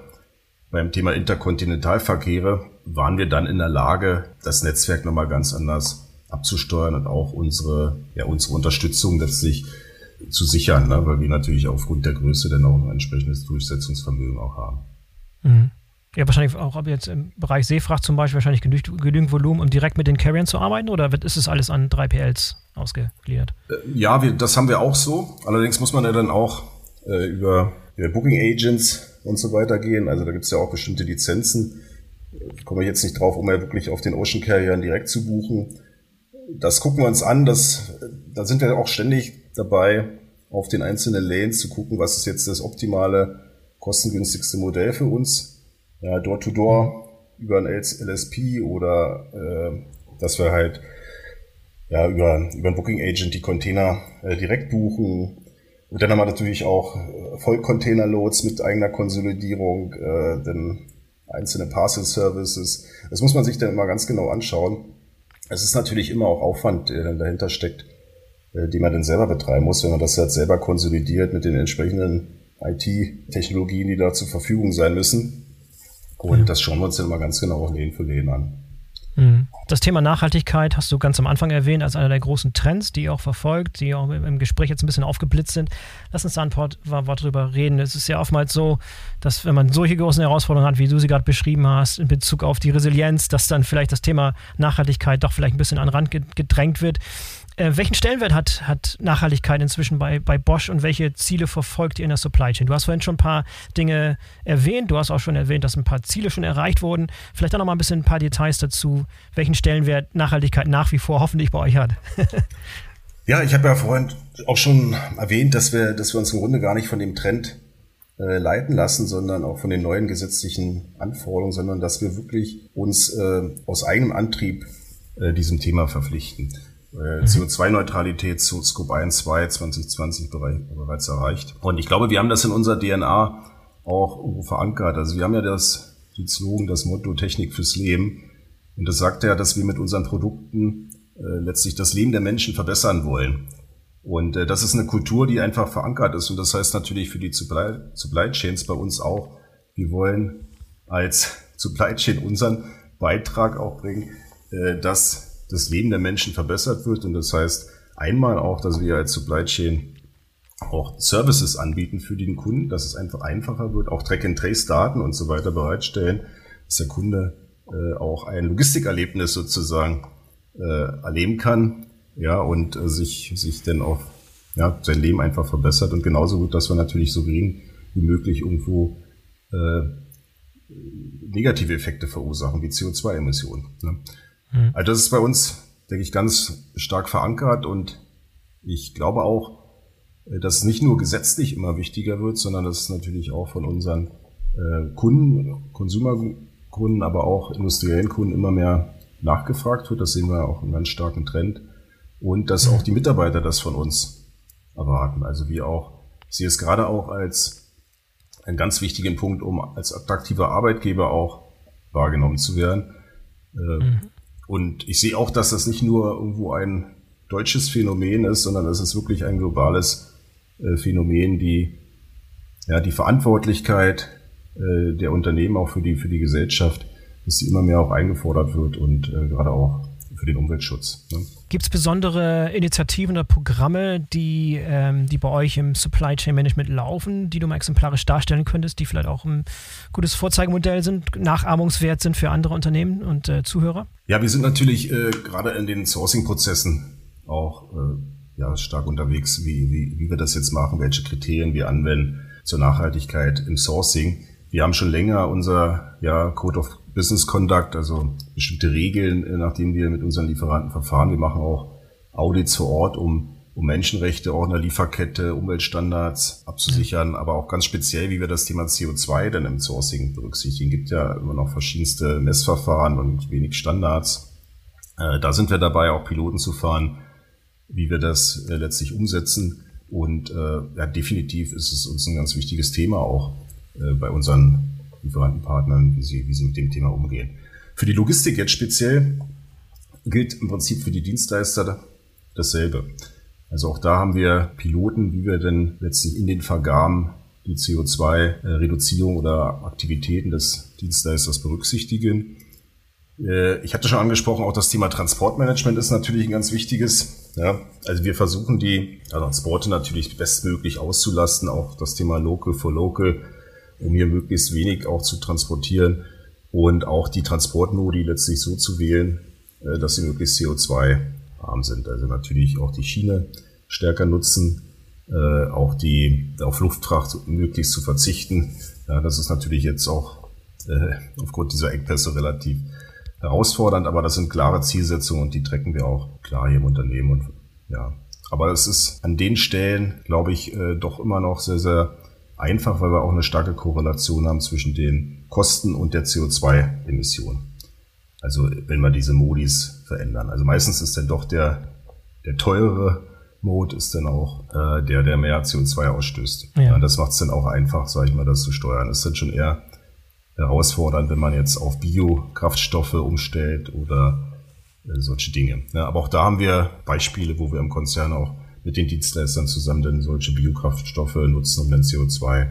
B: beim Thema Interkontinentalverkehre waren wir dann in der Lage, das Netzwerk nochmal ganz anders abzusteuern und auch unsere, ja, unsere Unterstützung letztlich zu sichern, ne? weil wir natürlich aufgrund der Größe dann auch ein entsprechendes Durchsetzungsvermögen auch haben. Mhm.
A: Ja, wahrscheinlich auch aber jetzt im Bereich Seefracht zum Beispiel wahrscheinlich genügend, genügend Volumen, um direkt mit den Carriern zu arbeiten oder wird, ist es alles an 3PLs ausgegliedert?
B: Äh, ja, wir, das haben wir auch so. Allerdings muss man ja dann auch äh, über, über Booking Agents und so weiter gehen. Also da gibt es ja auch bestimmte Lizenzen. Komme ich jetzt nicht drauf, um ja wirklich auf den Ocean Carriern direkt zu buchen. Das gucken wir uns an. Das, da sind wir auch ständig dabei, auf den einzelnen Lanes zu gucken, was ist jetzt das optimale, kostengünstigste Modell für uns ja, Door-to-Door über ein LSP oder äh, dass wir halt ja, über, über ein Booking Agent die Container äh, direkt buchen. Und dann haben wir natürlich auch äh, Vollcontainer-Loads mit eigener Konsolidierung, äh, dann einzelne Parcel-Services. Das muss man sich dann immer ganz genau anschauen. Es ist natürlich immer auch Aufwand, der dann dahinter steckt, äh, den man dann selber betreiben muss, wenn man das halt selber konsolidiert mit den entsprechenden IT-Technologien, die da zur Verfügung sein müssen. Und mhm. das schauen wir uns dann immer ganz genau auch Lehen für Lehen an.
A: Mhm. Das Thema Nachhaltigkeit hast du ganz am Anfang erwähnt als einer der großen Trends, die ihr auch verfolgt, die auch im Gespräch jetzt ein bisschen aufgeblitzt sind. Lass uns da ein paar Wort drüber reden. Es ist ja oftmals so, dass wenn man solche großen Herausforderungen hat, wie du sie gerade beschrieben hast, in Bezug auf die Resilienz, dass dann vielleicht das Thema Nachhaltigkeit doch vielleicht ein bisschen an den Rand gedrängt wird. Äh, welchen Stellenwert hat, hat Nachhaltigkeit inzwischen bei, bei Bosch und welche Ziele verfolgt ihr in der Supply Chain? Du hast vorhin schon ein paar Dinge erwähnt. Du hast auch schon erwähnt, dass ein paar Ziele schon erreicht wurden. Vielleicht auch noch mal ein bisschen ein paar Details dazu, welchen Stellenwert Nachhaltigkeit nach wie vor hoffentlich bei euch hat.
B: ja, ich habe ja vorhin auch schon erwähnt, dass wir, dass wir uns im Grunde gar nicht von dem Trend äh, leiten lassen, sondern auch von den neuen gesetzlichen Anforderungen, sondern dass wir wirklich uns äh, aus eigenem Antrieb äh, diesem Thema verpflichten äh, CO2-Neutralität zu Scope 1, 2 2020 bereits erreicht. Und ich glaube, wir haben das in unserer DNA auch verankert. Also wir haben ja das, die Slogan, das Motto Technik fürs Leben. Und das sagt ja, dass wir mit unseren Produkten äh, letztlich das Leben der Menschen verbessern wollen. Und äh, das ist eine Kultur, die einfach verankert ist. Und das heißt natürlich für die Supply, Supply Chains bei uns auch, wir wollen als Supply Chain unseren Beitrag auch bringen, äh, dass das Leben der Menschen verbessert wird. Und das heißt einmal auch, dass wir als Supply Chain auch Services anbieten für den Kunden, dass es einfach einfacher wird, auch Track-and-Trace-Daten und so weiter bereitstellen, dass der Kunde äh, auch ein Logistikerlebnis sozusagen äh, erleben kann, ja, und äh, sich, sich dann auch ja, sein Leben einfach verbessert. Und genauso gut, dass wir natürlich so gering wie möglich irgendwo äh, negative Effekte verursachen, wie CO2-Emissionen. Ne? Mhm. Also das ist bei uns, denke ich, ganz stark verankert und ich glaube auch, äh, dass es nicht nur gesetzlich immer wichtiger wird, sondern dass es natürlich auch von unseren äh, Kunden, Konsumerkunden, aber auch industriellen Kunden immer mehr nachgefragt wird. Das sehen wir auch einen ganz starken Trend. Und dass auch die Mitarbeiter das von uns erwarten. Also wie auch, ich sehe es gerade auch als einen ganz wichtigen Punkt, um als attraktiver Arbeitgeber auch wahrgenommen zu werden. Äh, mhm. Und ich sehe auch, dass das nicht nur irgendwo ein deutsches Phänomen ist, sondern es ist wirklich ein globales äh, Phänomen, die ja die Verantwortlichkeit äh, der Unternehmen auch für die für die Gesellschaft, dass sie immer mehr auch eingefordert wird und äh, gerade auch für den Umweltschutz. Ne?
A: Gibt es besondere Initiativen oder Programme, die, ähm, die bei euch im Supply Chain Management laufen, die du mal exemplarisch darstellen könntest, die vielleicht auch ein gutes Vorzeigemodell sind, nachahmungswert sind für andere Unternehmen und äh, Zuhörer?
B: Ja, wir sind natürlich äh, gerade in den Sourcing-Prozessen auch äh, ja, stark unterwegs, wie, wie, wie wir das jetzt machen, welche Kriterien wir anwenden zur Nachhaltigkeit im Sourcing. Wir haben schon länger unser ja, Code of Business Conduct, also bestimmte Regeln, äh, nach denen wir mit unseren Lieferanten verfahren. Wir machen auch Audits vor Ort, um, um Menschenrechte der Lieferkette, Umweltstandards abzusichern, aber auch ganz speziell, wie wir das Thema CO2 dann im Sourcing berücksichtigen. Es gibt ja immer noch verschiedenste Messverfahren und wenig Standards. Äh, da sind wir dabei, auch Piloten zu fahren, wie wir das äh, letztlich umsetzen. Und ja, definitiv ist es uns ein ganz wichtiges Thema auch bei unseren Lieferantenpartnern, wie sie, wie sie mit dem Thema umgehen. Für die Logistik jetzt speziell gilt im Prinzip für die Dienstleister dasselbe. Also auch da haben wir Piloten, wie wir denn letztlich in den Vergaben die CO2-Reduzierung oder Aktivitäten des Dienstleisters berücksichtigen. Äh, ich hatte schon angesprochen, auch das Thema Transportmanagement ist natürlich ein ganz wichtiges. Ja, also wir versuchen die Transporte natürlich bestmöglich auszulasten, auch das Thema Local for Local, um hier möglichst wenig auch zu transportieren und auch die Transportmodi letztlich so zu wählen, äh, dass sie möglichst CO2-arm sind. Also natürlich auch die Schiene stärker nutzen, äh, auch die auf Luftfracht möglichst zu verzichten. Ja, das ist natürlich jetzt auch aufgrund dieser Engpässe relativ herausfordernd, aber das sind klare Zielsetzungen und die trecken wir auch klar hier im Unternehmen und ja. Aber es ist an den Stellen, glaube ich, äh, doch immer noch sehr, sehr einfach, weil wir auch eine starke Korrelation haben zwischen den Kosten und der CO2-Emission. Also wenn wir diese Modis verändern. Also meistens ist dann doch der, der teurere Mode ist dann auch äh, der, der mehr CO2 ausstößt. Ja. ja das macht es dann auch einfach, sage ich mal, das zu steuern. Das ist dann schon eher herausfordernd, wenn man jetzt auf Biokraftstoffe umstellt oder äh, solche Dinge. Ja, aber auch da haben wir Beispiele, wo wir im Konzern auch mit den Dienstleistern zusammen dann solche Biokraftstoffe nutzen, um dann CO2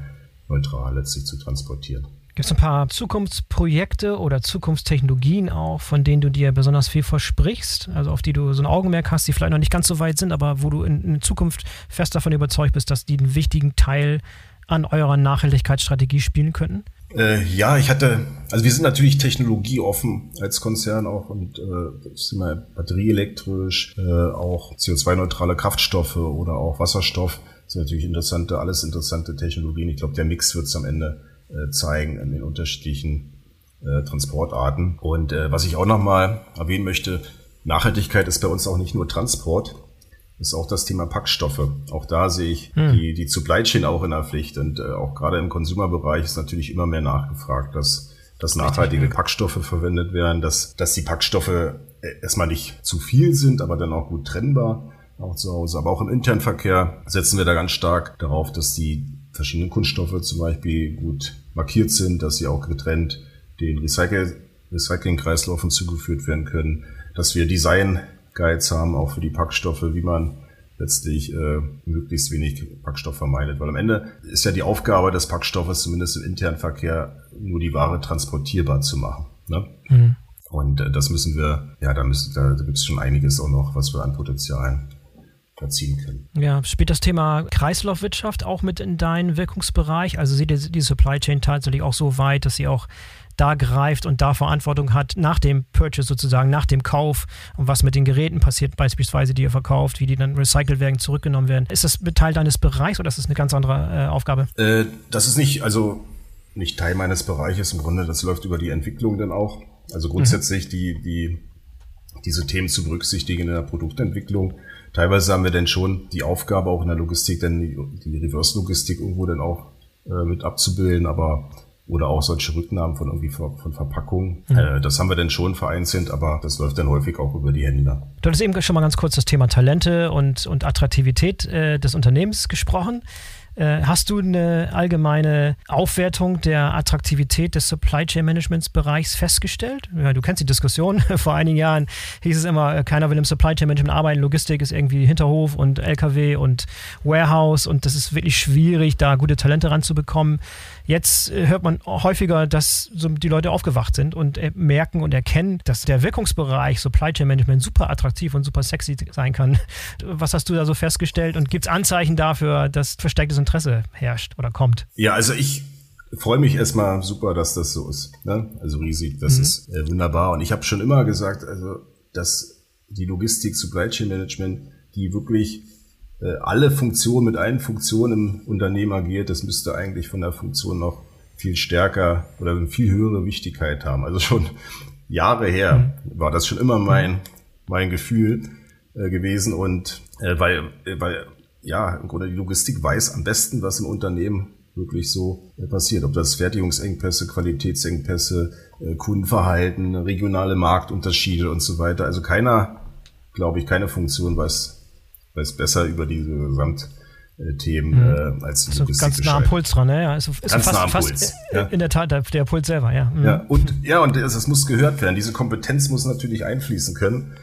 B: neutral letztlich zu transportieren.
A: Gibt es ein paar Zukunftsprojekte oder Zukunftstechnologien auch, von denen du dir besonders viel versprichst? Also auf die du so ein Augenmerk hast, die vielleicht noch nicht ganz so weit sind, aber wo du in, in Zukunft fest davon überzeugt bist, dass die einen wichtigen Teil an eurer Nachhaltigkeitsstrategie spielen könnten?
B: Äh, ja, ich hatte, also wir sind natürlich technologieoffen als Konzern auch und äh, das Thema batterieelektrisch, äh, auch CO2-neutrale Kraftstoffe oder auch Wasserstoff sind natürlich interessante, alles interessante Technologien. Ich glaube, der Mix wird es am Ende äh, zeigen in den unterschiedlichen äh, Transportarten. Und äh, was ich auch nochmal erwähnen möchte, Nachhaltigkeit ist bei uns auch nicht nur Transport, ist auch das Thema Packstoffe. Auch da sehe ich hm. die, die Supply Chain auch in der Pflicht. Und äh, auch gerade im Konsumerbereich ist natürlich immer mehr nachgefragt, dass, dass nachhaltige Richtig, Packstoffe verwendet werden, dass, dass die Packstoffe äh, erstmal nicht zu viel sind, aber dann auch gut trennbar auch zu Hause. Aber auch im internen Verkehr setzen wir da ganz stark darauf, dass die verschiedenen Kunststoffe zum Beispiel gut markiert sind, dass sie auch getrennt den Recycle, Recycling-Kreislaufen zugeführt werden können, dass wir Design Guides haben, auch für die Packstoffe, wie man letztlich äh, möglichst wenig Packstoff vermeidet. Weil am Ende ist ja die Aufgabe des Packstoffes, zumindest im internen Verkehr, nur die Ware transportierbar zu machen. Ne? Mhm. Und äh, das müssen wir, ja, da, müssen, da, da gibt es schon einiges auch noch, was wir an Potenzialen erzielen können.
A: Ja, spielt das Thema Kreislaufwirtschaft auch mit in deinen Wirkungsbereich? Also seht ihr die Supply Chain tatsächlich auch so weit, dass sie auch da greift und da Verantwortung hat nach dem Purchase sozusagen, nach dem Kauf und was mit den Geräten passiert, beispielsweise, die ihr verkauft, wie die dann recycelt werden, zurückgenommen werden. Ist das Teil deines Bereichs oder ist das eine ganz andere äh, Aufgabe?
B: Äh, das ist nicht, also nicht Teil meines Bereiches im Grunde, das läuft über die Entwicklung dann auch. Also grundsätzlich mhm. die, die, diese Themen zu berücksichtigen in der Produktentwicklung. Teilweise haben wir dann schon die Aufgabe auch in der Logistik, dann die, die Reverse-Logistik irgendwo dann auch äh, mit abzubilden, aber oder auch solche Rücknahmen von irgendwie von Verpackungen. Mhm. Äh, das haben wir dann schon vereinzelt, aber das läuft dann häufig auch über die Händler.
A: Du hattest eben schon mal ganz kurz das Thema Talente und, und Attraktivität äh, des Unternehmens gesprochen. Äh, hast du eine allgemeine Aufwertung der Attraktivität des Supply Chain Managements Bereichs festgestellt? Ja, du kennst die Diskussion. Vor einigen Jahren hieß es immer, äh, keiner will im Supply Chain Management arbeiten. Logistik ist irgendwie Hinterhof und LKW und Warehouse und das ist wirklich schwierig, da gute Talente ranzubekommen. Jetzt äh, hört man häufiger, dass so die Leute aufgewacht sind und äh, merken und erkennen, dass der Wirkungsbereich Supply Chain Management super attraktiv und super sexy sein kann. Was hast du da so festgestellt und gibt es Anzeichen dafür, dass verstecktes Interesse herrscht oder kommt?
B: Ja, also ich freue mich erstmal super, dass das so ist. Ne? Also riesig, das mhm. ist äh, wunderbar. Und ich habe schon immer gesagt, also dass die Logistik, Supply Chain Management, die wirklich alle Funktionen mit allen Funktionen im Unternehmen agiert, das müsste eigentlich von der Funktion noch viel stärker oder eine viel höhere Wichtigkeit haben. Also schon Jahre her mhm. war das schon immer mein, mein Gefühl äh, gewesen und äh, weil, äh, weil ja, im Grunde die Logistik weiß am besten, was im Unternehmen wirklich so äh, passiert. Ob das Fertigungsengpässe, Qualitätsengpässe, äh, Kundenverhalten, regionale Marktunterschiede und so weiter. Also keiner, glaube ich, keine Funktion weiß weiß besser über diese Gesamtthemen mhm. äh, als
A: die also ganz nah am Puls dran, ne? ja. Ist, ist ganz fast, nah am fast Puls. Ja. In der Tat der, der Puls selber, ja.
B: Mhm. Ja, und ja, und das, das muss gehört werden. Diese Kompetenz muss natürlich einfließen können.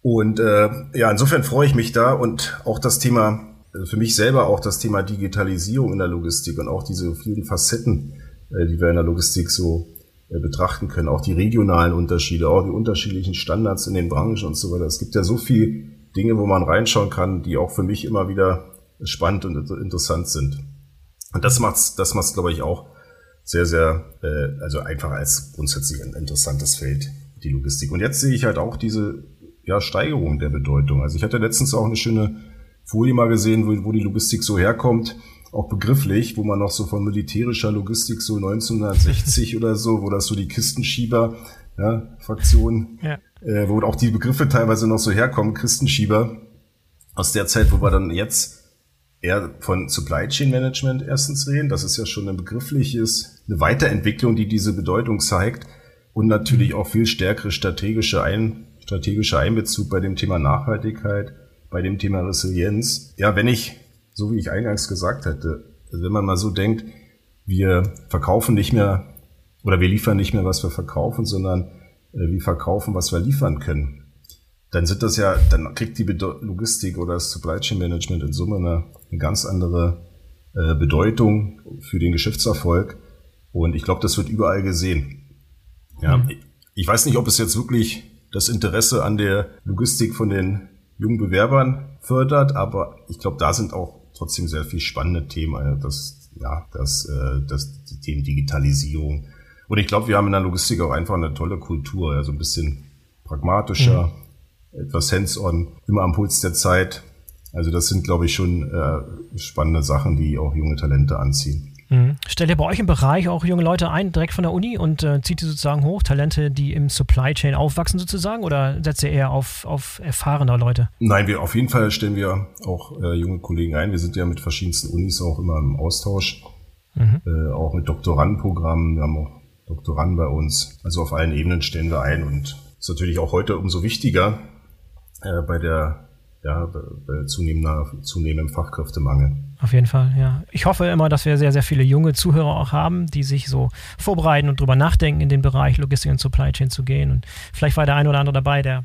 B: Und äh, ja, insofern freue ich mich da und auch das Thema, also für mich selber auch das Thema Digitalisierung in der Logistik und auch diese vielen Facetten, äh, die wir in der Logistik so äh, betrachten können, auch die regionalen Unterschiede, auch die unterschiedlichen Standards in den Branchen und so weiter. Es gibt ja so viel Dinge, wo man reinschauen kann, die auch für mich immer wieder spannend und interessant sind. Und das macht's, das macht's, glaube ich, auch sehr, sehr, äh, also einfach als grundsätzlich ein interessantes Feld, die Logistik. Und jetzt sehe ich halt auch diese ja, Steigerung der Bedeutung. Also ich hatte letztens auch eine schöne Folie mal gesehen, wo, wo die Logistik so herkommt, auch begrifflich, wo man noch so von militärischer Logistik so 1960 oder so, wo das so die Kistenschieber ja, ja äh, wo auch die Begriffe teilweise noch so herkommen, Christenschieber, aus der Zeit, wo wir dann jetzt eher von Supply Chain Management erstens reden. Das ist ja schon ein begriffliches, eine Weiterentwicklung, die diese Bedeutung zeigt und natürlich auch viel stärkere strategische, Ein, strategische Einbezug bei dem Thema Nachhaltigkeit, bei dem Thema Resilienz. Ja, wenn ich, so wie ich eingangs gesagt hätte, also wenn man mal so denkt, wir verkaufen nicht mehr oder wir liefern nicht mehr, was wir verkaufen, sondern äh, wie verkaufen, was wir liefern können, dann sind das ja, dann kriegt die Logistik oder das Supply Chain Management in Summe eine, eine ganz andere äh, Bedeutung für den Geschäftserfolg. Und ich glaube, das wird überall gesehen. Ja, mhm. ich weiß nicht, ob es jetzt wirklich das Interesse an der Logistik von den jungen Bewerbern fördert, aber ich glaube, da sind auch trotzdem sehr viel spannende Themen. Also das, ja, das, äh, das, die Themen Digitalisierung, und ich glaube, wir haben in der Logistik auch einfach eine tolle Kultur, also ein bisschen pragmatischer, mhm. etwas hands-on, immer am Puls der Zeit. Also das sind, glaube ich, schon äh, spannende Sachen, die auch junge Talente anziehen.
A: Mhm. Stellt ihr bei euch im Bereich auch junge Leute ein, direkt von der Uni und äh, zieht die sozusagen hoch, Talente, die im Supply Chain aufwachsen sozusagen, oder setzt ihr eher auf, auf erfahrene Leute?
B: Nein, wir auf jeden Fall stellen wir auch äh, junge Kollegen ein. Wir sind ja mit verschiedensten Unis auch immer im Austausch, mhm. äh, auch mit Doktorandenprogrammen. Wir haben auch Doktoranden bei uns. Also auf allen Ebenen stellen wir ein und ist natürlich auch heute umso wichtiger äh, bei der ja, bei zunehmender, zunehmendem Fachkräftemangel.
A: auf jeden Fall, ja. Ich hoffe immer, dass wir sehr, sehr viele junge Zuhörer auch haben, die sich so vorbereiten und drüber nachdenken, in den Bereich Logistik und Supply Chain zu gehen. Und vielleicht war der ein oder andere dabei, der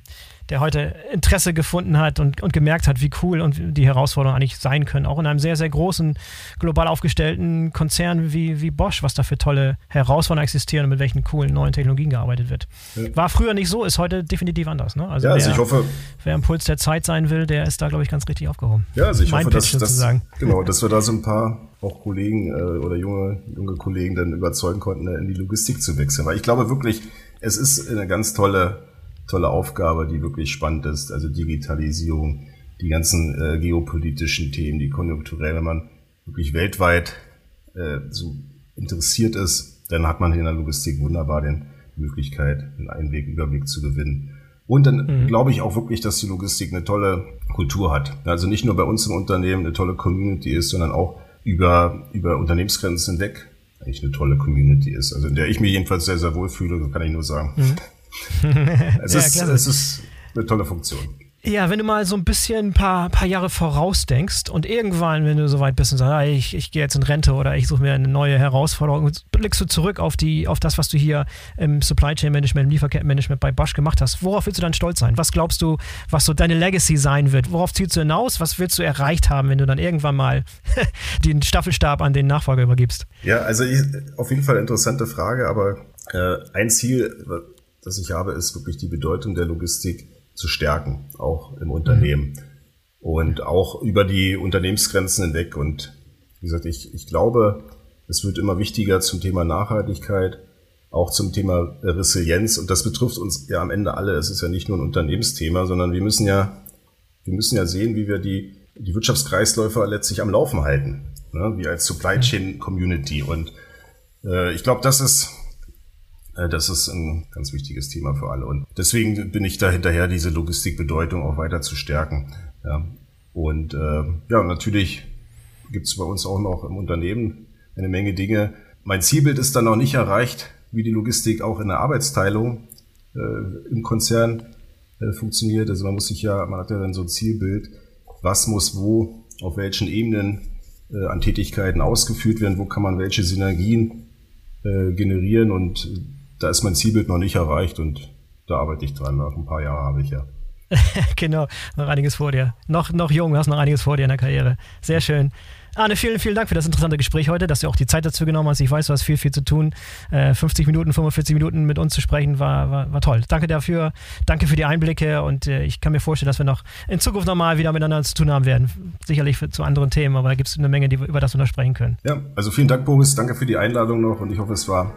A: der heute Interesse gefunden hat und, und gemerkt hat, wie cool und die Herausforderungen eigentlich sein können. Auch in einem sehr, sehr großen, global aufgestellten Konzern wie, wie Bosch, was da für tolle Herausforderungen existieren und mit welchen coolen neuen Technologien gearbeitet wird. Ja. War früher nicht so, ist heute definitiv anders. Ne?
B: Also, ja, also wer, ich hoffe.
A: Wer im Puls der Zeit sein will, der ist da, glaube ich, ganz richtig aufgehoben.
B: Ja, also ich mein hoffe, Pitch, dass, dass, genau, dass wir da so ein paar auch Kollegen äh, oder junge, junge Kollegen dann überzeugen konnten, in die Logistik zu wechseln. Weil ich glaube wirklich, es ist eine ganz tolle tolle Aufgabe, die wirklich spannend ist. Also Digitalisierung, die ganzen äh, geopolitischen Themen, die konjunkturell, wenn man wirklich weltweit äh, so interessiert ist, dann hat man in der Logistik wunderbar den, die Möglichkeit, einen Einweg, Überblick zu gewinnen. Und dann mhm. glaube ich auch wirklich, dass die Logistik eine tolle Kultur hat. Also nicht nur bei uns im Unternehmen eine tolle Community ist, sondern auch über, über Unternehmensgrenzen hinweg eigentlich eine tolle Community ist. Also in der ich mich jedenfalls sehr, sehr wohl fühle, kann ich nur sagen. Mhm. Es, ja, ist, es ist eine tolle Funktion.
A: Ja, wenn du mal so ein bisschen ein paar, paar Jahre vorausdenkst und irgendwann, wenn du soweit bist und sagst, ah, ich, ich gehe jetzt in Rente oder ich suche mir eine neue Herausforderung, blickst du zurück auf, die, auf das, was du hier im Supply Chain Management, im Lieferkettenmanagement bei Bosch gemacht hast. Worauf willst du dann stolz sein? Was glaubst du, was so deine Legacy sein wird? Worauf zielst du hinaus? Was willst du erreicht haben, wenn du dann irgendwann mal den Staffelstab an den Nachfolger übergibst?
B: Ja, also auf jeden Fall interessante Frage, aber äh, ein Ziel, das ich habe, ist wirklich die Bedeutung der Logistik zu stärken, auch im Unternehmen. Und auch über die Unternehmensgrenzen hinweg. Und wie gesagt, ich, ich glaube, es wird immer wichtiger zum Thema Nachhaltigkeit, auch zum Thema Resilienz. Und das betrifft uns ja am Ende alle. Es ist ja nicht nur ein Unternehmensthema, sondern wir müssen ja, wir müssen ja sehen, wie wir die, die Wirtschaftskreisläufe letztlich am Laufen halten. Ne? Wie als Supply Chain Community. Und äh, ich glaube, das ist das ist ein ganz wichtiges Thema für alle. Und deswegen bin ich da hinterher, diese Logistikbedeutung auch weiter zu stärken. Ja. Und äh, ja, natürlich gibt es bei uns auch noch im Unternehmen eine Menge Dinge. Mein Zielbild ist dann noch nicht erreicht, wie die Logistik auch in der Arbeitsteilung äh, im Konzern äh, funktioniert. Also man muss sich ja, man hat ja dann so ein Zielbild, was muss wo, auf welchen Ebenen äh, an Tätigkeiten ausgeführt werden, wo kann man welche Synergien äh, generieren und da ist mein Zielbild noch nicht erreicht und da arbeite ich dran. Noch ein paar Jahre habe ich ja.
A: genau, noch einiges vor dir. Noch, noch jung, hast noch einiges vor dir in der Karriere. Sehr schön. Arne, vielen, vielen Dank für das interessante Gespräch heute, dass du auch die Zeit dazu genommen hast. Ich weiß, du hast viel, viel zu tun. Äh, 50 Minuten, 45 Minuten mit uns zu sprechen, war, war, war toll. Danke dafür. Danke für die Einblicke und äh, ich kann mir vorstellen, dass wir noch in Zukunft nochmal wieder miteinander zu tun haben werden. Sicherlich für, zu anderen Themen, aber da gibt es eine Menge, die, über das wir noch sprechen können.
B: Ja, also vielen Dank, Boris. Danke für die Einladung noch und ich hoffe, es war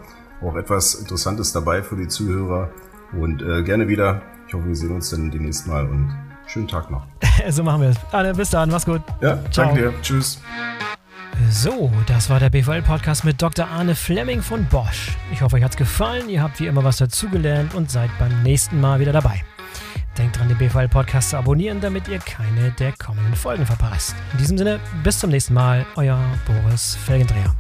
B: auch etwas Interessantes dabei für die Zuhörer. Und äh, gerne wieder. Ich hoffe, wir sehen uns dann demnächst mal und schönen Tag noch.
A: so machen wir es. Anne, bis dann. Mach's gut.
B: Ja, Ciao. danke dir. Tschüss.
A: So, das war der BVL-Podcast mit Dr. Arne Fleming von Bosch. Ich hoffe, euch hat's gefallen. Ihr habt wie immer was dazugelernt und seid beim nächsten Mal wieder dabei. Denkt dran, den BVL-Podcast zu abonnieren, damit ihr keine der kommenden Folgen verpasst. In diesem Sinne, bis zum nächsten Mal. Euer Boris Felgendreher.